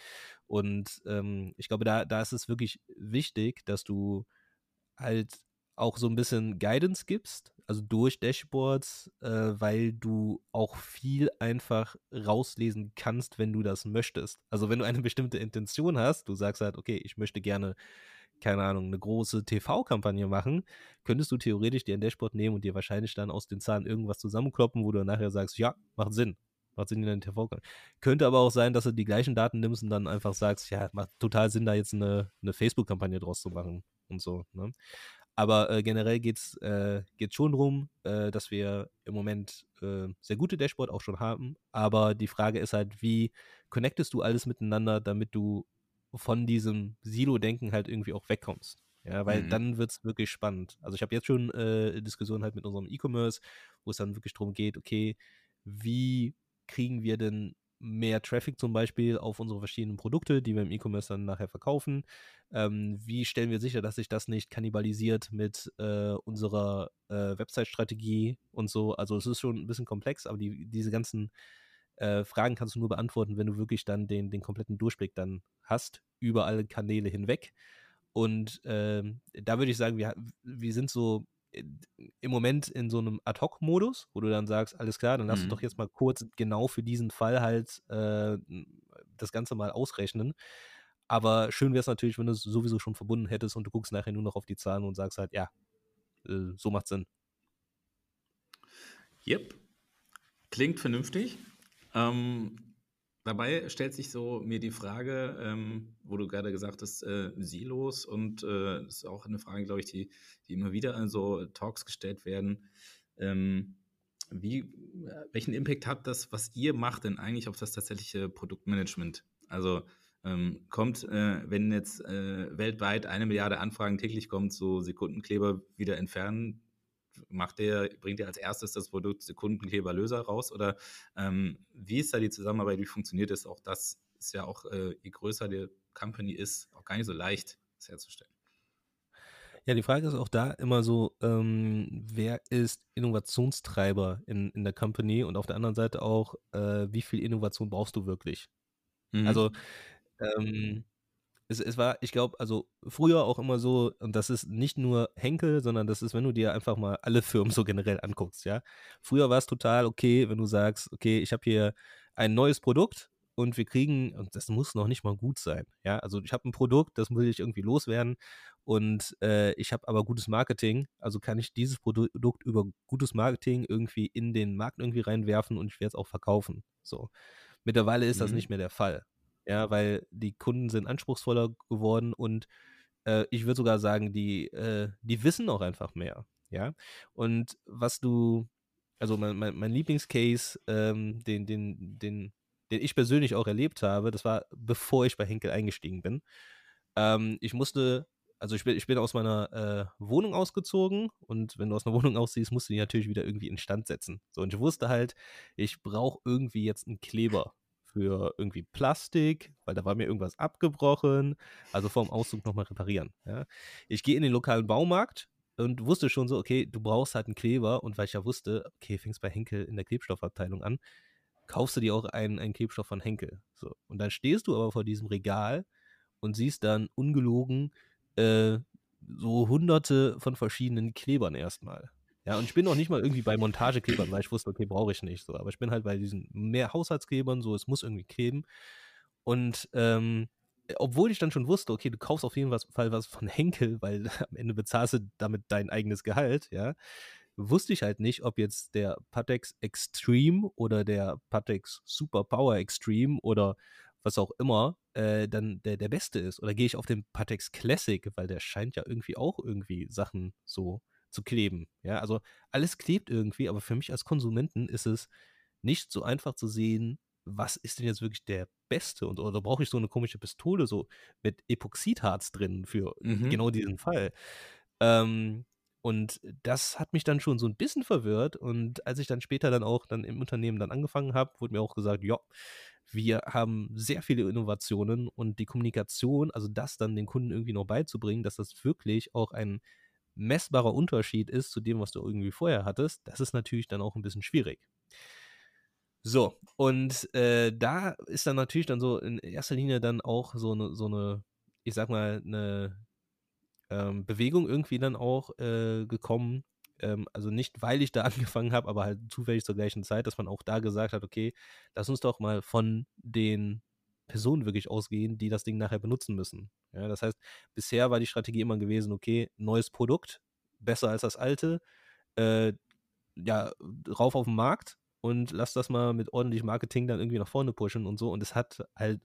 Und ähm, ich glaube, da, da ist es wirklich wichtig, dass du halt auch so ein bisschen Guidance gibst, also durch Dashboards, äh, weil du auch viel einfach rauslesen kannst, wenn du das möchtest. Also wenn du eine bestimmte Intention hast, du sagst halt, okay, ich möchte gerne, keine Ahnung, eine große TV-Kampagne machen, könntest du theoretisch dir ein Dashboard nehmen und dir wahrscheinlich dann aus den Zahlen irgendwas zusammenkloppen, wo du nachher sagst, ja, macht Sinn. macht Sinn, die dann TV Könnte aber auch sein, dass du die gleichen Daten nimmst und dann einfach sagst, ja, macht total Sinn, da jetzt eine, eine Facebook-Kampagne draus zu machen und so. Ne? Aber äh, generell geht es äh, schon darum, äh, dass wir im Moment äh, sehr gute Dashboard auch schon haben. Aber die Frage ist halt, wie connectest du alles miteinander, damit du von diesem Silo-Denken halt irgendwie auch wegkommst. Ja, weil mhm. dann wird es wirklich spannend. Also ich habe jetzt schon äh, Diskussionen halt mit unserem E-Commerce, wo es dann wirklich darum geht, okay, wie kriegen wir denn mehr Traffic zum Beispiel auf unsere verschiedenen Produkte, die wir im E-Commerce dann nachher verkaufen? Ähm, wie stellen wir sicher, dass sich das nicht kannibalisiert mit äh, unserer äh, Website-Strategie und so? Also es ist schon ein bisschen komplex, aber die, diese ganzen äh, Fragen kannst du nur beantworten, wenn du wirklich dann den, den kompletten Durchblick dann hast über alle Kanäle hinweg. Und ähm, da würde ich sagen, wir, wir sind so im Moment in so einem Ad-Hoc-Modus, wo du dann sagst, alles klar, dann lass mhm. uns doch jetzt mal kurz genau für diesen Fall halt äh, das Ganze mal ausrechnen. Aber schön wäre es natürlich, wenn du es sowieso schon verbunden hättest und du guckst nachher nur noch auf die Zahlen und sagst halt, ja, äh, so macht Sinn. Yep. Klingt vernünftig. Ähm, dabei stellt sich so mir die Frage, ähm, wo du gerade gesagt hast, äh, Silos und äh, das ist auch eine Frage, glaube ich, die, die immer wieder in so Talks gestellt werden. Ähm, wie, welchen Impact hat das, was ihr macht, denn eigentlich auf das tatsächliche Produktmanagement? Also ähm, kommt, äh, wenn jetzt äh, weltweit eine Milliarde Anfragen täglich kommt, so Sekundenkleber wieder entfernen, macht der, bringt er als erstes das Produkt Sekundenkleberlöser raus? Oder ähm, wie ist da die Zusammenarbeit? Wie funktioniert das? Auch das ist ja auch, äh, je größer die Company ist, auch gar nicht so leicht, das herzustellen. Ja, die Frage ist auch da immer so, ähm, wer ist Innovationstreiber in, in der Company und auf der anderen Seite auch, äh, wie viel Innovation brauchst du wirklich? Mhm. Also, ähm, es, es war, ich glaube, also früher auch immer so, und das ist nicht nur Henkel, sondern das ist, wenn du dir einfach mal alle Firmen so generell anguckst, ja. Früher war es total okay, wenn du sagst, okay, ich habe hier ein neues Produkt und wir kriegen, und das muss noch nicht mal gut sein, ja. Also ich habe ein Produkt, das muss ich irgendwie loswerden und äh, ich habe aber gutes Marketing, also kann ich dieses Produkt über gutes Marketing irgendwie in den Markt irgendwie reinwerfen und ich werde es auch verkaufen. So. Mittlerweile ist mhm. das nicht mehr der Fall ja, weil die Kunden sind anspruchsvoller geworden und äh, ich würde sogar sagen, die, äh, die wissen auch einfach mehr, ja. Und was du, also mein, mein, mein Lieblingscase, ähm, den, den, den, den ich persönlich auch erlebt habe, das war bevor ich bei Henkel eingestiegen bin. Ähm, ich musste also ich bin, ich bin aus meiner äh, Wohnung ausgezogen und wenn du aus einer Wohnung ausziehst, musst du die natürlich wieder irgendwie instand setzen. So, und ich wusste halt, ich brauche irgendwie jetzt einen Kleber für irgendwie Plastik, weil da war mir irgendwas abgebrochen. Also vorm Auszug nochmal reparieren. Ja. Ich gehe in den lokalen Baumarkt und wusste schon so, okay, du brauchst halt einen Kleber. Und weil ich ja wusste, okay, fängst bei Henkel in der Klebstoffabteilung an, kaufst du dir auch einen, einen Klebstoff von Henkel. So. Und dann stehst du aber vor diesem Regal und siehst dann ungelogen äh, so hunderte von verschiedenen Klebern erstmal. Ja, und ich bin noch nicht mal irgendwie bei Montageklebern, weil ich wusste, okay, brauche ich nicht so. Aber ich bin halt bei diesen mehr Haushaltsklebern, so, es muss irgendwie kleben. Und ähm, obwohl ich dann schon wusste, okay, du kaufst auf jeden Fall was von Henkel, weil am Ende bezahlst du damit dein eigenes Gehalt, ja, wusste ich halt nicht, ob jetzt der Patex Extreme oder der Patex Super Power Extreme oder was auch immer äh, dann der, der beste ist. Oder gehe ich auf den Patex Classic, weil der scheint ja irgendwie auch irgendwie Sachen so zu kleben. Ja, also alles klebt irgendwie, aber für mich als Konsumenten ist es nicht so einfach zu sehen, was ist denn jetzt wirklich der beste und oder brauche ich so eine komische Pistole so mit Epoxidharz drin für mhm. genau diesen Fall. Ähm, und das hat mich dann schon so ein bisschen verwirrt. Und als ich dann später dann auch dann im Unternehmen dann angefangen habe, wurde mir auch gesagt, ja, wir haben sehr viele Innovationen und die Kommunikation, also das dann den Kunden irgendwie noch beizubringen, dass das wirklich auch ein messbarer Unterschied ist zu dem, was du irgendwie vorher hattest, das ist natürlich dann auch ein bisschen schwierig. So, und äh, da ist dann natürlich dann so in erster Linie dann auch so eine, so eine ich sag mal, eine ähm, Bewegung irgendwie dann auch äh, gekommen. Ähm, also nicht, weil ich da angefangen habe, aber halt zufällig zur gleichen Zeit, dass man auch da gesagt hat, okay, lass uns doch mal von den Personen wirklich ausgehen, die das Ding nachher benutzen müssen. Ja, das heißt, bisher war die Strategie immer gewesen, okay, neues Produkt, besser als das alte, äh, ja, rauf auf den Markt und lass das mal mit ordentlich Marketing dann irgendwie nach vorne pushen und so. Und es hat halt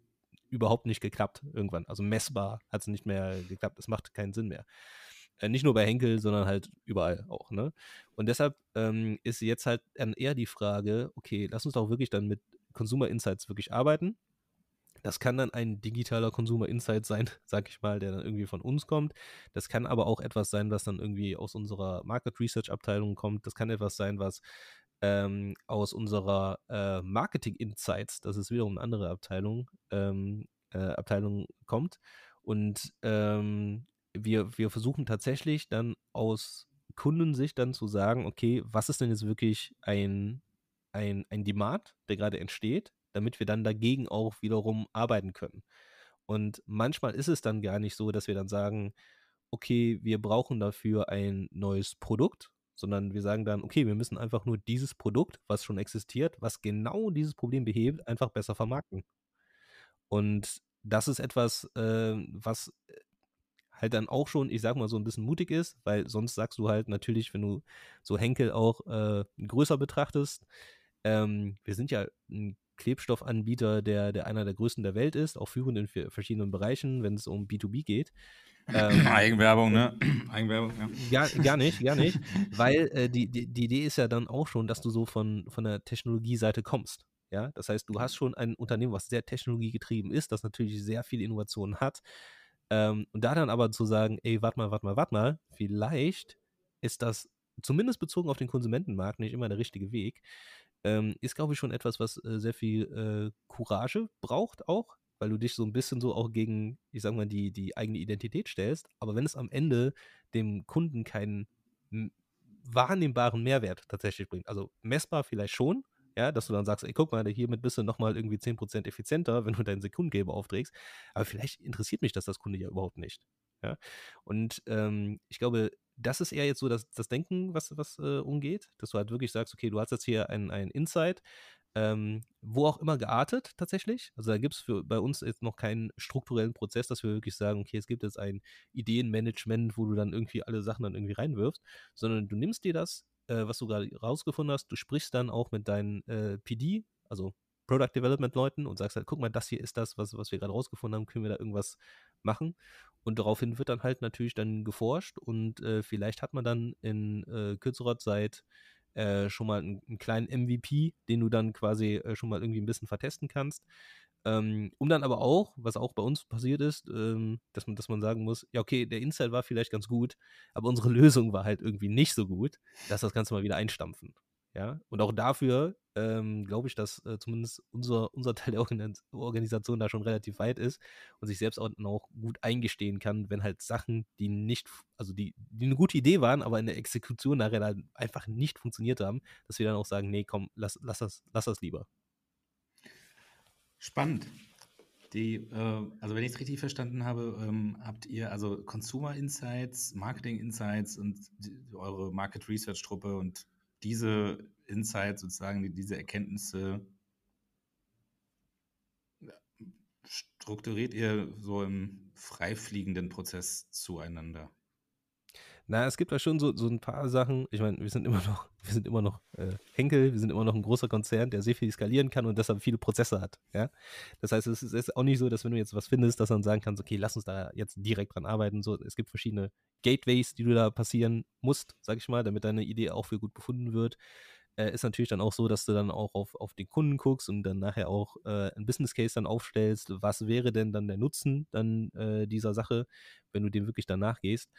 überhaupt nicht geklappt irgendwann. Also messbar hat es nicht mehr geklappt. Es macht keinen Sinn mehr. Äh, nicht nur bei Henkel, sondern halt überall auch. Ne? Und deshalb ähm, ist jetzt halt eher die Frage, okay, lass uns doch wirklich dann mit Consumer Insights wirklich arbeiten. Das kann dann ein digitaler Consumer Insight sein, sag ich mal, der dann irgendwie von uns kommt. Das kann aber auch etwas sein, was dann irgendwie aus unserer Market Research Abteilung kommt. Das kann etwas sein, was ähm, aus unserer äh, Marketing Insights, das ist wiederum eine andere Abteilung, ähm, äh, Abteilung kommt. Und ähm, wir, wir versuchen tatsächlich dann aus Kundensicht dann zu sagen, okay, was ist denn jetzt wirklich ein, ein, ein Demand, der gerade entsteht, damit wir dann dagegen auch wiederum arbeiten können. Und manchmal ist es dann gar nicht so, dass wir dann sagen, okay, wir brauchen dafür ein neues Produkt, sondern wir sagen dann, okay, wir müssen einfach nur dieses Produkt, was schon existiert, was genau dieses Problem behebt, einfach besser vermarkten. Und das ist etwas, äh, was halt dann auch schon, ich sag mal, so ein bisschen mutig ist, weil sonst sagst du halt natürlich, wenn du so Henkel auch äh, größer betrachtest, ähm, wir sind ja ein Klebstoffanbieter, der, der einer der größten der Welt ist, auch führend in verschiedenen Bereichen, wenn es um B2B geht. Ähm, Eigenwerbung, ne? Eigenwerbung, ja. Gar, gar nicht, gar nicht. Weil äh, die, die, die Idee ist ja dann auch schon, dass du so von, von der Technologieseite kommst. Ja, das heißt, du hast schon ein Unternehmen, was sehr technologiegetrieben ist, das natürlich sehr viel Innovation hat. Ähm, und da dann aber zu sagen, ey, warte mal, warte mal, warte mal, vielleicht ist das zumindest bezogen auf den Konsumentenmarkt nicht immer der richtige Weg, ähm, ist, glaube ich, schon etwas, was äh, sehr viel äh, Courage braucht auch, weil du dich so ein bisschen so auch gegen, ich sag mal, die, die eigene Identität stellst. Aber wenn es am Ende dem Kunden keinen wahrnehmbaren Mehrwert tatsächlich bringt, also messbar vielleicht schon, ja, dass du dann sagst, ey, guck mal, hiermit bist du nochmal irgendwie 10% effizienter, wenn du deinen Sekundengeber aufträgst. Aber vielleicht interessiert mich das das Kunde ja überhaupt nicht. Ja? Und ähm, ich glaube, das ist eher jetzt so das, das Denken, was, was äh, umgeht, dass du halt wirklich sagst, okay, du hast jetzt hier ein, ein Insight, ähm, wo auch immer geartet tatsächlich. Also da gibt es bei uns jetzt noch keinen strukturellen Prozess, dass wir wirklich sagen, okay, es gibt jetzt ein Ideenmanagement, wo du dann irgendwie alle Sachen dann irgendwie reinwirfst, sondern du nimmst dir das, äh, was du gerade rausgefunden hast, du sprichst dann auch mit deinen äh, PD, also Product Development Leuten und sagst halt, guck mal, das hier ist das, was, was wir gerade rausgefunden haben, können wir da irgendwas machen? Und daraufhin wird dann halt natürlich dann geforscht und äh, vielleicht hat man dann in äh, kürzerer Zeit äh, schon mal einen, einen, kleinen MVP, den du dann quasi äh, schon mal irgendwie ein bisschen vertesten kannst. Ähm, um dann aber auch, was auch bei uns passiert ist, ähm, dass, man, dass man sagen muss, ja, okay, der Insight war vielleicht ganz gut, aber unsere Lösung war halt irgendwie nicht so gut, dass das Ganze mal wieder einstampfen. Ja, und auch dafür ähm, glaube ich, dass äh, zumindest unser, unser Teil der Organisation da schon relativ weit ist und sich selbst auch, auch gut eingestehen kann, wenn halt Sachen, die nicht, also die, die eine gute Idee waren, aber in der Exekution nachher halt einfach nicht funktioniert haben, dass wir dann auch sagen, nee, komm, lass, lass, das, lass das lieber. Spannend. Die, äh, also wenn ich es richtig verstanden habe, ähm, habt ihr also Consumer Insights, Marketing Insights und die, eure Market Research Truppe und diese Insights, sozusagen diese Erkenntnisse strukturiert ihr so im freifliegenden Prozess zueinander? Na, es gibt da schon so, so ein paar Sachen. Ich meine, wir sind immer noch, wir sind immer noch äh, Henkel, wir sind immer noch ein großer Konzern, der sehr viel skalieren kann und deshalb viele Prozesse hat. Ja? Das heißt, es ist auch nicht so, dass wenn du jetzt was findest, dass dann sagen kannst, okay, lass uns da jetzt direkt dran arbeiten. So, es gibt verschiedene Gateways, die du da passieren musst, sag ich mal, damit deine Idee auch für gut befunden wird. Äh, ist natürlich dann auch so, dass du dann auch auf, auf den Kunden guckst und dann nachher auch äh, ein Business Case dann aufstellst. Was wäre denn dann der Nutzen dann äh, dieser Sache, wenn du dem wirklich danach gehst?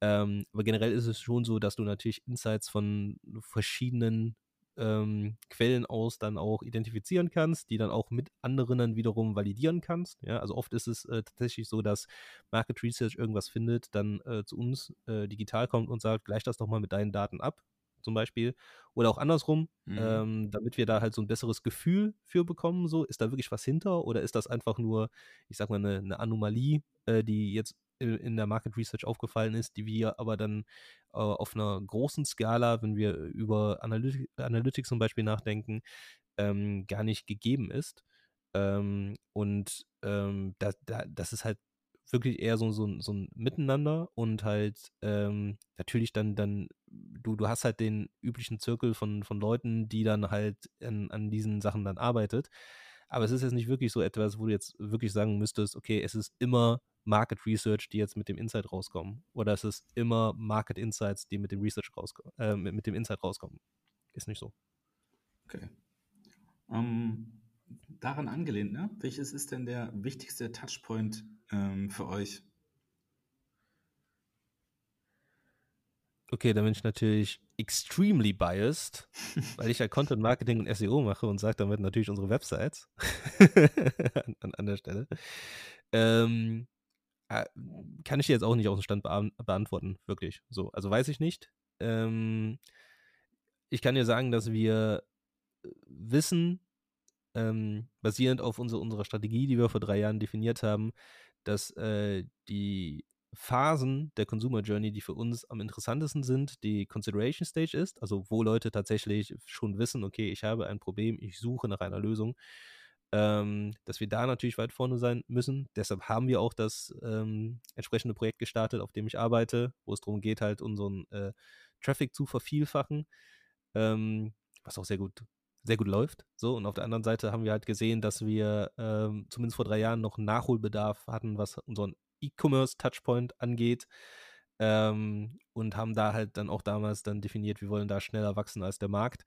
Ähm, aber generell ist es schon so, dass du natürlich Insights von verschiedenen ähm, Quellen aus dann auch identifizieren kannst, die dann auch mit anderen dann wiederum validieren kannst. Ja, also oft ist es äh, tatsächlich so, dass Market Research irgendwas findet, dann äh, zu uns äh, digital kommt und sagt, gleich das doch mal mit deinen Daten ab zum Beispiel. Oder auch andersrum, mhm. ähm, damit wir da halt so ein besseres Gefühl für bekommen. So, ist da wirklich was hinter oder ist das einfach nur, ich sag mal, eine, eine Anomalie, äh, die jetzt in der Market Research aufgefallen ist, die wir aber dann äh, auf einer großen Skala, wenn wir über Analyt Analytics zum Beispiel nachdenken, ähm, gar nicht gegeben ist. Ähm, und ähm, da, da, das ist halt wirklich eher so, so, so ein Miteinander und halt ähm, natürlich dann, dann, du, du hast halt den üblichen Zirkel von, von Leuten, die dann halt an, an diesen Sachen dann arbeitet. Aber es ist jetzt nicht wirklich so etwas, wo du jetzt wirklich sagen müsstest, okay, es ist immer Market Research, die jetzt mit dem Insight rauskommen. Oder es ist immer Market Insights, die mit dem Research rauskommen, äh, mit, mit dem Insight rauskommen. Ist nicht so. Okay. Ähm, daran angelehnt, ne? Welches ist denn der wichtigste Touchpoint ähm, für euch? Okay, da bin ich natürlich extremely biased, weil ich ja Content Marketing und SEO mache und sage damit natürlich unsere Websites an, an, der Stelle. Ähm, äh, kann ich dir jetzt auch nicht aus dem Stand beantworten, wirklich. So, also weiß ich nicht. Ähm, ich kann dir sagen, dass wir äh, wissen, ähm, basierend auf unsere, unserer Strategie, die wir vor drei Jahren definiert haben, dass äh, die Phasen der Consumer Journey, die für uns am interessantesten sind, die Consideration Stage ist, also wo Leute tatsächlich schon wissen, okay, ich habe ein Problem, ich suche nach einer Lösung, ähm, dass wir da natürlich weit vorne sein müssen. Deshalb haben wir auch das ähm, entsprechende Projekt gestartet, auf dem ich arbeite, wo es darum geht, halt unseren äh, Traffic zu vervielfachen, ähm, was auch sehr gut sehr gut läuft. So, und auf der anderen Seite haben wir halt gesehen, dass wir ähm, zumindest vor drei Jahren noch Nachholbedarf hatten, was unseren E-Commerce-Touchpoint angeht. Ähm, und haben da halt dann auch damals dann definiert, wir wollen da schneller wachsen als der Markt,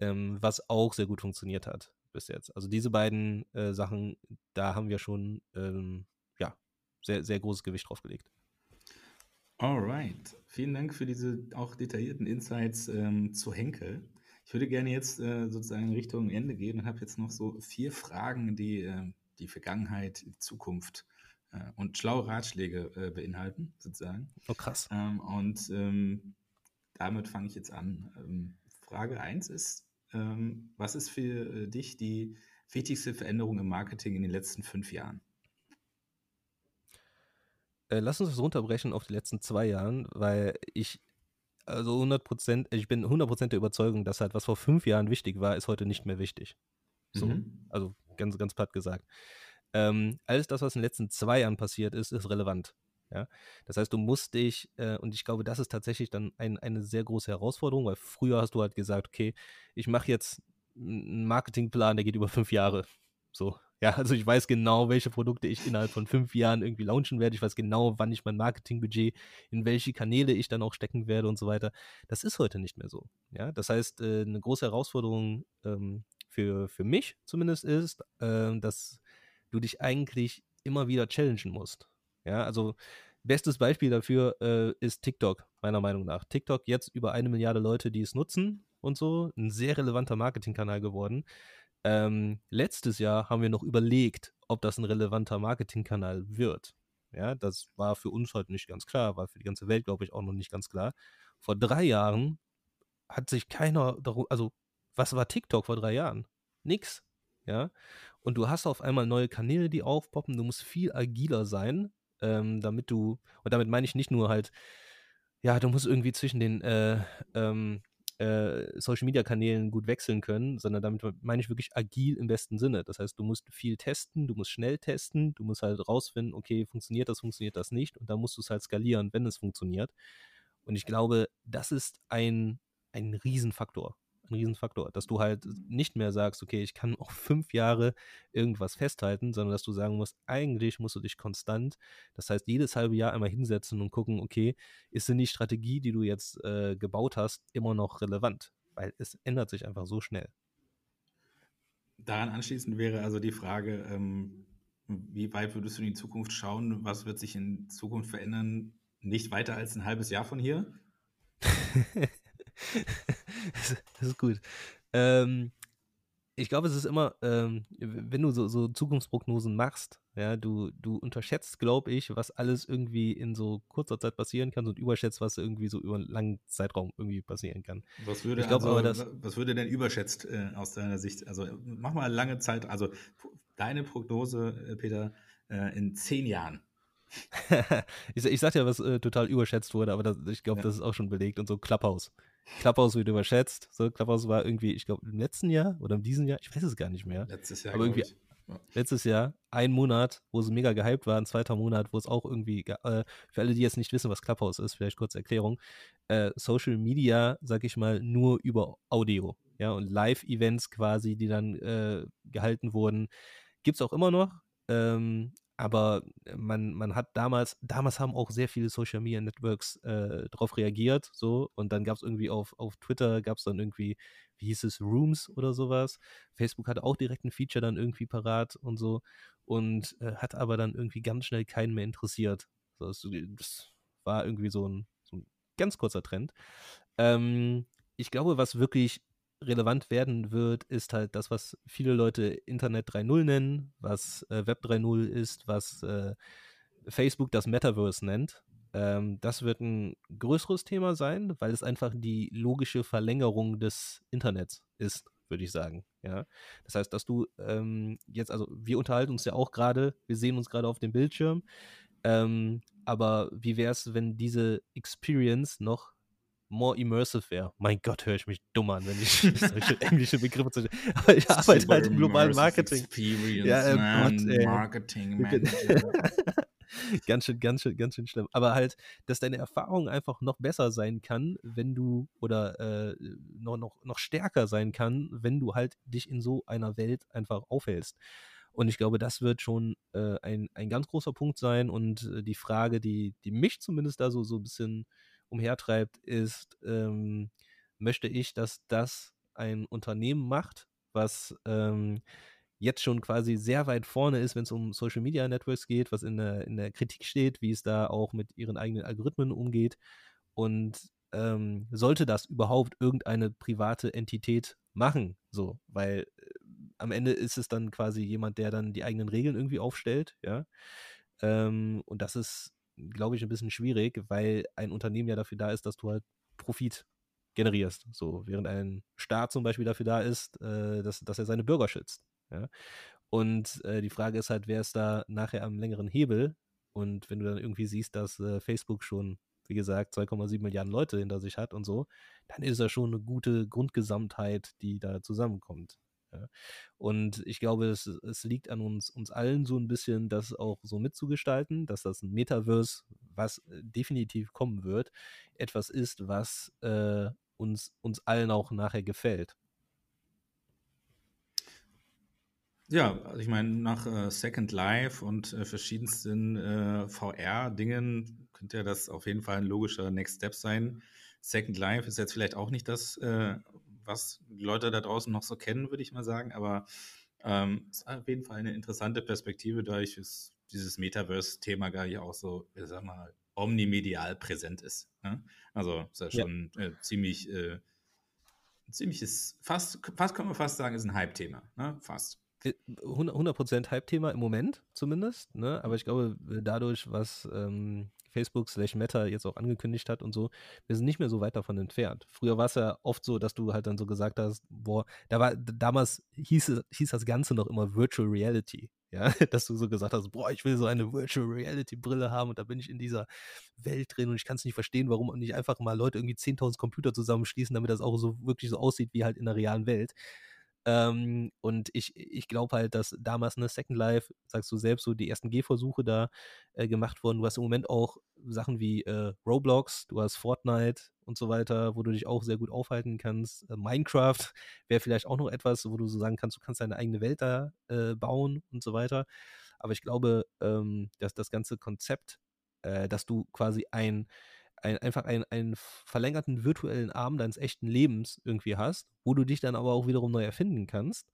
ähm, was auch sehr gut funktioniert hat bis jetzt. Also diese beiden äh, Sachen, da haben wir schon ähm, ja, sehr, sehr großes Gewicht drauf gelegt. Alright. Vielen Dank für diese auch detaillierten Insights ähm, zu Henkel. Ich würde gerne jetzt äh, sozusagen Richtung Ende gehen und habe jetzt noch so vier Fragen, die äh, die Vergangenheit, die Zukunft äh, und schlaue Ratschläge äh, beinhalten, sozusagen. Oh, krass. Ähm, und ähm, damit fange ich jetzt an. Ähm, Frage 1 ist, ähm, was ist für äh, dich die wichtigste Veränderung im Marketing in den letzten fünf Jahren? Äh, lass uns das runterbrechen auf die letzten zwei Jahren, weil ich also 100 Prozent, ich bin 100 Prozent der Überzeugung, dass halt was vor fünf Jahren wichtig war, ist heute nicht mehr wichtig. So, mhm. also ganz, ganz platt gesagt. Ähm, alles das, was in den letzten zwei Jahren passiert ist, ist relevant. Ja? Das heißt, du musst dich, äh, und ich glaube, das ist tatsächlich dann ein, eine sehr große Herausforderung, weil früher hast du halt gesagt, okay, ich mache jetzt einen Marketingplan, der geht über fünf Jahre. So, ja, also ich weiß genau, welche Produkte ich innerhalb von fünf Jahren irgendwie launchen werde. Ich weiß genau, wann ich mein Marketingbudget, in welche Kanäle ich dann auch stecken werde und so weiter. Das ist heute nicht mehr so. Ja, das heißt, äh, eine große Herausforderung ähm, für, für mich zumindest ist, äh, dass du dich eigentlich immer wieder challengen musst. Ja, also bestes Beispiel dafür äh, ist TikTok, meiner Meinung nach. TikTok jetzt über eine Milliarde Leute, die es nutzen und so, ein sehr relevanter Marketingkanal geworden. Ähm, letztes Jahr haben wir noch überlegt, ob das ein relevanter Marketingkanal wird. Ja, das war für uns halt nicht ganz klar, war für die ganze Welt, glaube ich, auch noch nicht ganz klar. Vor drei Jahren hat sich keiner darum, also was war TikTok vor drei Jahren? Nix. Ja. Und du hast auf einmal neue Kanäle, die aufpoppen. Du musst viel agiler sein, ähm, damit du, und damit meine ich nicht nur halt, ja, du musst irgendwie zwischen den äh, ähm, äh, Social Media Kanälen gut wechseln können, sondern damit meine ich wirklich agil im besten Sinne. Das heißt, du musst viel testen, du musst schnell testen, du musst halt rausfinden, okay, funktioniert das, funktioniert das nicht und dann musst du es halt skalieren, wenn es funktioniert. Und ich glaube, das ist ein, ein Riesenfaktor ein Riesenfaktor, dass du halt nicht mehr sagst, okay, ich kann auch fünf Jahre irgendwas festhalten, sondern dass du sagen musst, eigentlich musst du dich konstant, das heißt jedes halbe Jahr einmal hinsetzen und gucken, okay, ist denn die Strategie, die du jetzt äh, gebaut hast, immer noch relevant? Weil es ändert sich einfach so schnell. Daran anschließend wäre also die Frage, ähm, wie weit würdest du in die Zukunft schauen? Was wird sich in Zukunft verändern? Nicht weiter als ein halbes Jahr von hier? das ist gut. Ähm, ich glaube, es ist immer, ähm, wenn du so, so, Zukunftsprognosen machst, ja, du, du unterschätzt, glaube ich, was alles irgendwie in so kurzer Zeit passieren kann und überschätzt, was irgendwie so über einen langen Zeitraum irgendwie passieren kann. Was würde, glaub, also, das, was würde denn überschätzt äh, aus deiner Sicht? Also mach mal lange Zeit, also deine Prognose, äh, Peter, äh, in zehn Jahren. ich, ich sag ja, was äh, total überschätzt wurde, aber das, ich glaube, ja. das ist auch schon belegt und so Clubhouse. Clubhouse wird überschätzt. So, Clubhouse war irgendwie, ich glaube, im letzten Jahr oder in diesem Jahr, ich weiß es gar nicht mehr. Letztes Jahr. Aber irgendwie, Letztes Jahr, ein Monat, wo sie mega gehypt war, ein zweiter Monat, wo es auch irgendwie, äh, für alle, die jetzt nicht wissen, was Clubhouse ist, vielleicht kurze Erklärung, äh, Social Media, sag ich mal, nur über Audio, ja, und Live-Events quasi, die dann äh, gehalten wurden, gibt es auch immer noch. Ähm, aber man, man hat damals, damals haben auch sehr viele Social Media Networks äh, darauf reagiert, so, und dann gab es irgendwie auf, auf Twitter, gab es dann irgendwie, wie hieß es, Rooms oder sowas. Facebook hatte auch direkt ein Feature dann irgendwie parat und so und äh, hat aber dann irgendwie ganz schnell keinen mehr interessiert. Das, das, war irgendwie so ein, so ein ganz kurzer Trend. Ähm, ich glaube, was wirklich relevant werden wird, ist halt das, was viele Leute Internet 3.0 nennen, was äh, Web 3.0 ist, was äh, Facebook das Metaverse nennt. Ähm, das wird ein größeres Thema sein, weil es einfach die logische Verlängerung des Internets ist, würde ich sagen. Ja, das heißt, dass du ähm, jetzt, also wir unterhalten uns ja auch gerade, wir sehen uns gerade auf dem Bildschirm. Ähm, aber wie wäre es, wenn diese Experience noch more immersive wäre. Mein Gott, höre ich mich dumm an, wenn ich solche englische Begriffe zu. Aber ich arbeite halt im globalen Marketing. Experience, ja, äh, man, Gott, ey. Marketing Manager. ganz schön, ganz schön, ganz schön schlimm. Aber halt, dass deine Erfahrung einfach noch besser sein kann, wenn du oder äh, noch, noch, noch stärker sein kann, wenn du halt dich in so einer Welt einfach aufhältst. Und ich glaube, das wird schon äh, ein, ein ganz großer Punkt sein. Und äh, die Frage, die, die mich zumindest da so, so ein bisschen umhertreibt, ist, ähm, möchte ich, dass das ein Unternehmen macht, was ähm, jetzt schon quasi sehr weit vorne ist, wenn es um Social Media Networks geht, was in der, in der Kritik steht, wie es da auch mit ihren eigenen Algorithmen umgeht. Und ähm, sollte das überhaupt irgendeine private Entität machen, so, weil äh, am Ende ist es dann quasi jemand, der dann die eigenen Regeln irgendwie aufstellt, ja. Ähm, und das ist glaube ich, ein bisschen schwierig, weil ein Unternehmen ja dafür da ist, dass du halt Profit generierst. So, während ein Staat zum Beispiel dafür da ist, äh, dass, dass er seine Bürger schützt. Ja? Und äh, die Frage ist halt, wer ist da nachher am längeren Hebel? Und wenn du dann irgendwie siehst, dass äh, Facebook schon, wie gesagt, 2,7 Milliarden Leute hinter sich hat und so, dann ist das schon eine gute Grundgesamtheit, die da zusammenkommt. Ja. Und ich glaube, es, es liegt an uns, uns allen so ein bisschen, das auch so mitzugestalten, dass das ein Metaverse, was äh, definitiv kommen wird, etwas ist, was äh, uns, uns allen auch nachher gefällt. Ja, also ich meine, nach äh, Second Life und äh, verschiedensten äh, VR-Dingen könnte ja das auf jeden Fall ein logischer Next Step sein. Second Life ist jetzt vielleicht auch nicht das, äh, was die Leute da draußen noch so kennen, würde ich mal sagen. Aber ähm, ist auf jeden Fall eine interessante Perspektive, da ich es, dieses Metaverse-Thema gar nicht auch so, ich sag mal, omnimedial präsent ist. Ne? Also ist ja schon ja. Äh, ziemlich, äh, ziemliches, fast, fast kann man fast sagen, ist ein Hype-Thema. Ne? Fast. 100% Hype-Thema im Moment zumindest, ne? aber ich glaube, dadurch, was ähm, Facebook slash Meta jetzt auch angekündigt hat und so, wir sind nicht mehr so weit davon entfernt. Früher war es ja oft so, dass du halt dann so gesagt hast, boah, da war, damals hieß, hieß das Ganze noch immer Virtual Reality. Ja, dass du so gesagt hast, boah, ich will so eine Virtual Reality Brille haben und da bin ich in dieser Welt drin und ich kann es nicht verstehen, warum nicht einfach mal Leute irgendwie 10.000 Computer zusammenschließen, damit das auch so wirklich so aussieht wie halt in der realen Welt. Ähm, und ich, ich glaube halt, dass damals eine Second Life, sagst du selbst, so die ersten Gehversuche da äh, gemacht wurden. Du hast im Moment auch Sachen wie äh, Roblox, du hast Fortnite und so weiter, wo du dich auch sehr gut aufhalten kannst. Äh, Minecraft wäre vielleicht auch noch etwas, wo du so sagen kannst, du kannst deine eigene Welt da äh, bauen und so weiter. Aber ich glaube, ähm, dass das ganze Konzept, äh, dass du quasi ein ein, einfach einen, einen verlängerten virtuellen Arm deines echten Lebens irgendwie hast, wo du dich dann aber auch wiederum neu erfinden kannst,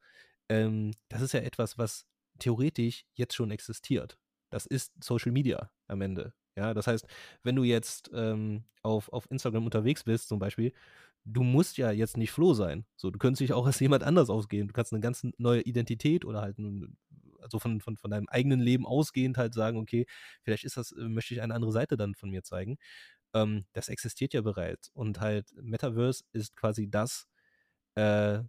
ähm, das ist ja etwas, was theoretisch jetzt schon existiert. Das ist Social Media am Ende. Ja, das heißt, wenn du jetzt ähm, auf, auf Instagram unterwegs bist, zum Beispiel, du musst ja jetzt nicht Flo sein. So, du könntest dich auch als jemand anders ausgehen. Du kannst eine ganz neue Identität oder halt also von, von, von deinem eigenen Leben ausgehend halt sagen, okay, vielleicht ist das, äh, möchte ich eine andere Seite dann von mir zeigen ähm, das existiert ja bereits. Und halt Metaverse ist quasi das äh,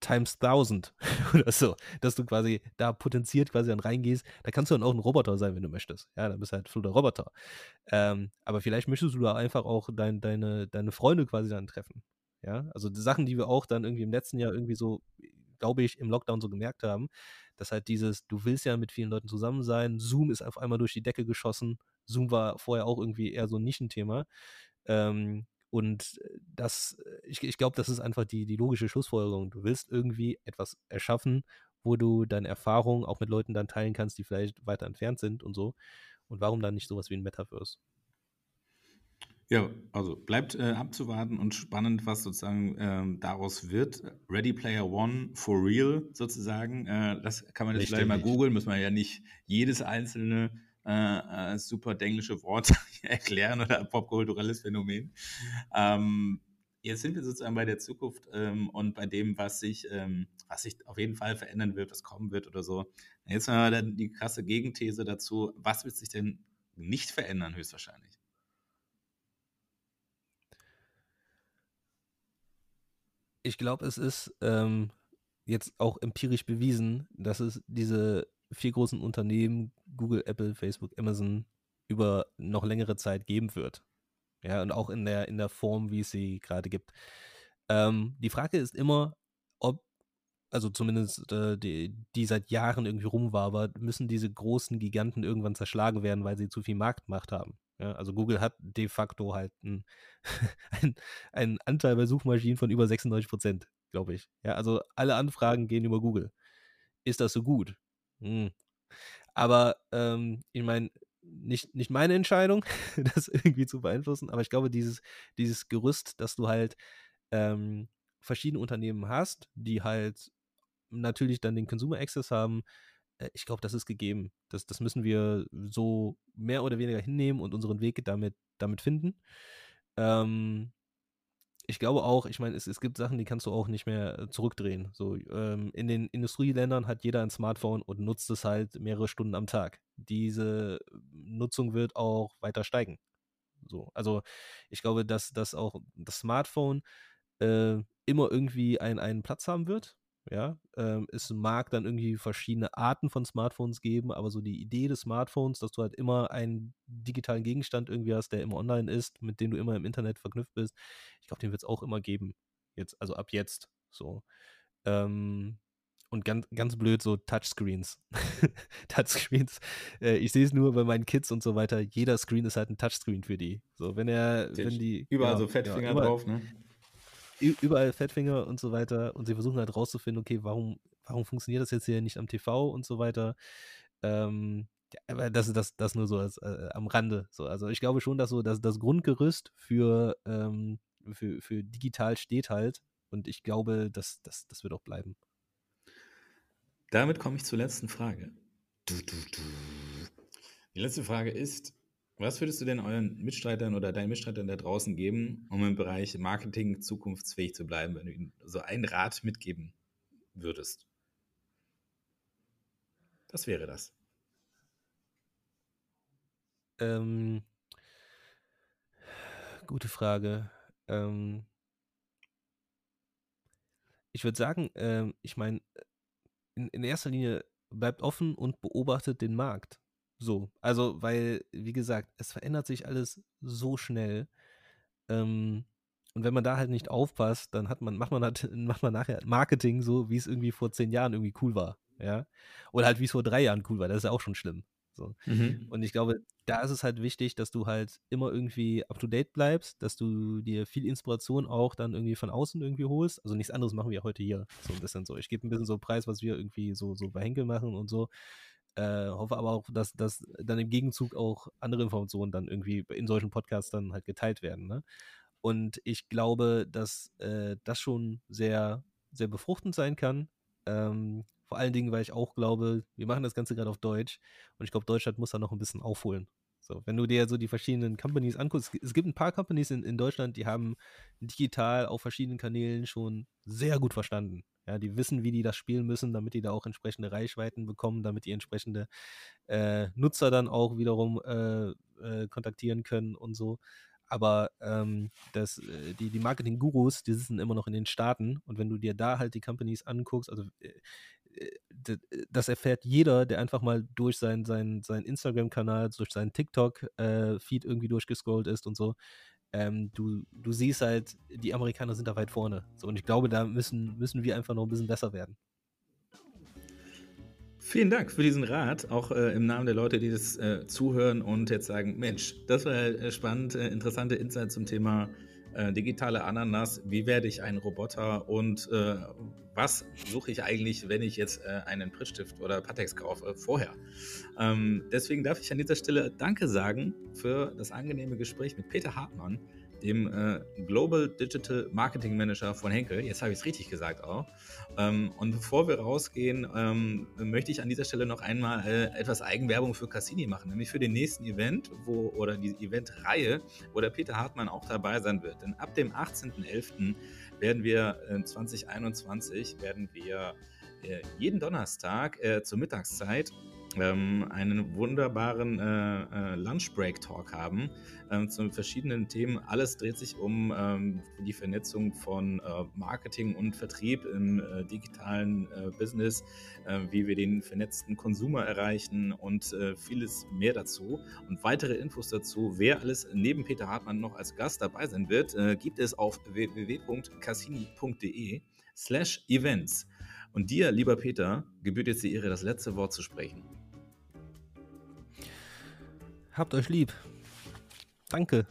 times 1000 oder so, dass du quasi da potenziert quasi dann reingehst. Da kannst du dann auch ein Roboter sein, wenn du möchtest. Ja, dann bist du halt Flo der Roboter. Ähm, aber vielleicht möchtest du da einfach auch dein, deine, deine Freunde quasi dann treffen. Ja, also die Sachen, die wir auch dann irgendwie im letzten Jahr irgendwie so glaube ich, im Lockdown so gemerkt haben, dass halt dieses, du willst ja mit vielen Leuten zusammen sein, Zoom ist auf einmal durch die Decke geschossen. Zoom war vorher auch irgendwie eher so ein Nischenthema. Ähm, und das, ich, ich glaube, das ist einfach die, die logische Schlussfolgerung. Du willst irgendwie etwas erschaffen, wo du deine Erfahrungen auch mit Leuten dann teilen kannst, die vielleicht weiter entfernt sind und so. Und warum dann nicht sowas wie ein Metaverse? Ja, also bleibt äh, abzuwarten und spannend, was sozusagen ähm, daraus wird. Ready Player One for real sozusagen. Äh, das kann man jetzt vielleicht mal googeln, muss man ja nicht jedes einzelne äh, äh super denglische Wort erklären oder popkulturelles Phänomen. Ähm, jetzt sind wir sozusagen bei der Zukunft ähm, und bei dem, was sich, ähm, was sich auf jeden Fall verändern wird, was kommen wird oder so. Jetzt haben wir dann die krasse Gegenthese dazu. Was wird sich denn nicht verändern, höchstwahrscheinlich? ich glaube, es ist ähm, jetzt auch empirisch bewiesen, dass es diese vier großen Unternehmen, Google, Apple, Facebook, Amazon, über noch längere Zeit geben wird. Ja, und auch in der, in der Form, wie es sie gerade gibt. Ähm, die Frage ist immer, ob, also zumindest äh, die, die seit Jahren irgendwie rumwabert, müssen diese großen Giganten irgendwann zerschlagen werden, weil sie zu viel Marktmacht haben. Ja, also Google hat de facto halt einen, einen Anteil bei Suchmaschinen von über 96 Prozent, glaube ich. Ja, also alle Anfragen gehen über Google. Ist das so gut? Hm. Aber ähm, ich meine, nicht, nicht meine Entscheidung, das irgendwie zu beeinflussen, aber ich glaube, dieses, dieses Gerüst, dass du halt ähm, verschiedene Unternehmen hast, die halt natürlich dann den Consumer Access haben, äh, ich glaube, das ist gegeben. Das, das müssen wir so mehr oder weniger hinnehmen und unseren Weg damit, damit finden. Ähm, ich glaube auch, ich meine, es, es gibt Sachen, die kannst du auch nicht mehr äh, zurückdrehen. So, ähm, in den Industrieländern hat jeder ein Smartphone und nutzt es halt mehrere Stunden am Tag. Diese Nutzung wird auch weiter steigen. So, also ich glaube, dass, dass auch das Smartphone äh, immer irgendwie ein, einen Platz haben wird. Ja, ähm, es mag dann irgendwie verschiedene Arten von Smartphones geben, aber so die Idee des Smartphones, dass du halt immer einen digitalen Gegenstand irgendwie hast, der immer online ist, mit dem du immer im Internet verknüpft bist, ich glaube, den wird es auch immer geben. Jetzt, also ab jetzt. So. Ähm, und ganz, ganz blöd so Touchscreens. Touchscreens. Äh, ich sehe es nur bei meinen Kids und so weiter. Jeder Screen ist halt ein Touchscreen für die. So, wenn er, wenn die. Überall genau, so Fettfinger ja, drauf, ne? Überall Fettfinger und so weiter und sie versuchen halt rauszufinden, okay, warum, warum funktioniert das jetzt hier nicht am TV und so weiter. Ähm, ja, aber das, das, das nur so als, äh, am Rande. So, also ich glaube schon, dass so dass das Grundgerüst für, ähm, für, für digital steht halt und ich glaube, dass das, das wird auch bleiben. Damit komme ich zur letzten Frage. Die letzte Frage ist, was würdest du denn euren Mitstreitern oder deinen Mitstreitern da draußen geben, um im Bereich Marketing zukunftsfähig zu bleiben, wenn du ihnen so einen Rat mitgeben würdest? Was wäre das? Ähm, gute Frage. Ähm, ich würde sagen, ähm, ich meine, in, in erster Linie bleibt offen und beobachtet den Markt. So, also, weil, wie gesagt, es verändert sich alles so schnell. Ähm, und wenn man da halt nicht aufpasst, dann hat man, macht man halt, macht man nachher Marketing so, wie es irgendwie vor zehn Jahren irgendwie cool war. Ja. Oder halt wie es vor drei Jahren cool war. Das ist ja auch schon schlimm. So. Mhm. Und ich glaube, da ist es halt wichtig, dass du halt immer irgendwie up to date bleibst, dass du dir viel Inspiration auch dann irgendwie von außen irgendwie holst. Also nichts anderes machen wir heute hier. So ein bisschen so. Ich gebe ein bisschen so Preis, was wir irgendwie so, so bei Henkel machen und so. Äh, hoffe aber auch, dass, dass dann im Gegenzug auch andere Informationen dann irgendwie in solchen Podcasts dann halt geteilt werden. Ne? Und ich glaube, dass äh, das schon sehr, sehr befruchtend sein kann. Ähm, vor allen Dingen, weil ich auch glaube, wir machen das Ganze gerade auf Deutsch und ich glaube, Deutschland muss da noch ein bisschen aufholen. So, wenn du dir so die verschiedenen Companies anguckst, es gibt ein paar Companies in, in Deutschland, die haben digital auf verschiedenen Kanälen schon sehr gut verstanden. Ja, die wissen, wie die das spielen müssen, damit die da auch entsprechende Reichweiten bekommen, damit die entsprechende äh, Nutzer dann auch wiederum äh, äh, kontaktieren können und so. Aber ähm, das, äh, die, die Marketing-Gurus, die sitzen immer noch in den Staaten und wenn du dir da halt die Companies anguckst, also äh, äh, das erfährt jeder, der einfach mal durch seinen sein, sein Instagram-Kanal, durch seinen TikTok-Feed irgendwie durchgescrollt ist und so ähm, du, du siehst halt, die Amerikaner sind da weit vorne. So, und ich glaube, da müssen, müssen wir einfach noch ein bisschen besser werden. Vielen Dank für diesen Rat, auch äh, im Namen der Leute, die das äh, zuhören und jetzt sagen, Mensch, das war äh, spannend, äh, interessante Insight zum Thema äh, digitale Ananas. Wie werde ich ein Roboter und äh, was suche ich eigentlich, wenn ich jetzt einen Prittstift oder Patex kaufe vorher? Ähm, deswegen darf ich an dieser Stelle Danke sagen für das angenehme Gespräch mit Peter Hartmann dem äh, Global Digital Marketing Manager von Henkel. Jetzt habe ich es richtig gesagt auch. Ähm, und bevor wir rausgehen, ähm, möchte ich an dieser Stelle noch einmal äh, etwas Eigenwerbung für Cassini machen, nämlich für den nächsten Event wo, oder die Eventreihe, wo der Peter Hartmann auch dabei sein wird. Denn ab dem 18.11. werden wir äh, 2021 werden wir äh, jeden Donnerstag äh, zur Mittagszeit ähm, einen wunderbaren äh, äh, Lunchbreak-Talk haben ähm, zu verschiedenen Themen. Alles dreht sich um ähm, die Vernetzung von äh, Marketing und Vertrieb im äh, digitalen äh, Business, äh, wie wir den vernetzten Konsumer erreichen und vieles mehr dazu. Und weitere Infos dazu, wer alles neben Peter Hartmann noch als Gast dabei sein wird, gibt es auf www.cassini.de slash events. Und dir, lieber Peter, gebührt jetzt die Ehre, das letzte Wort zu sprechen. Habt euch lieb. Danke.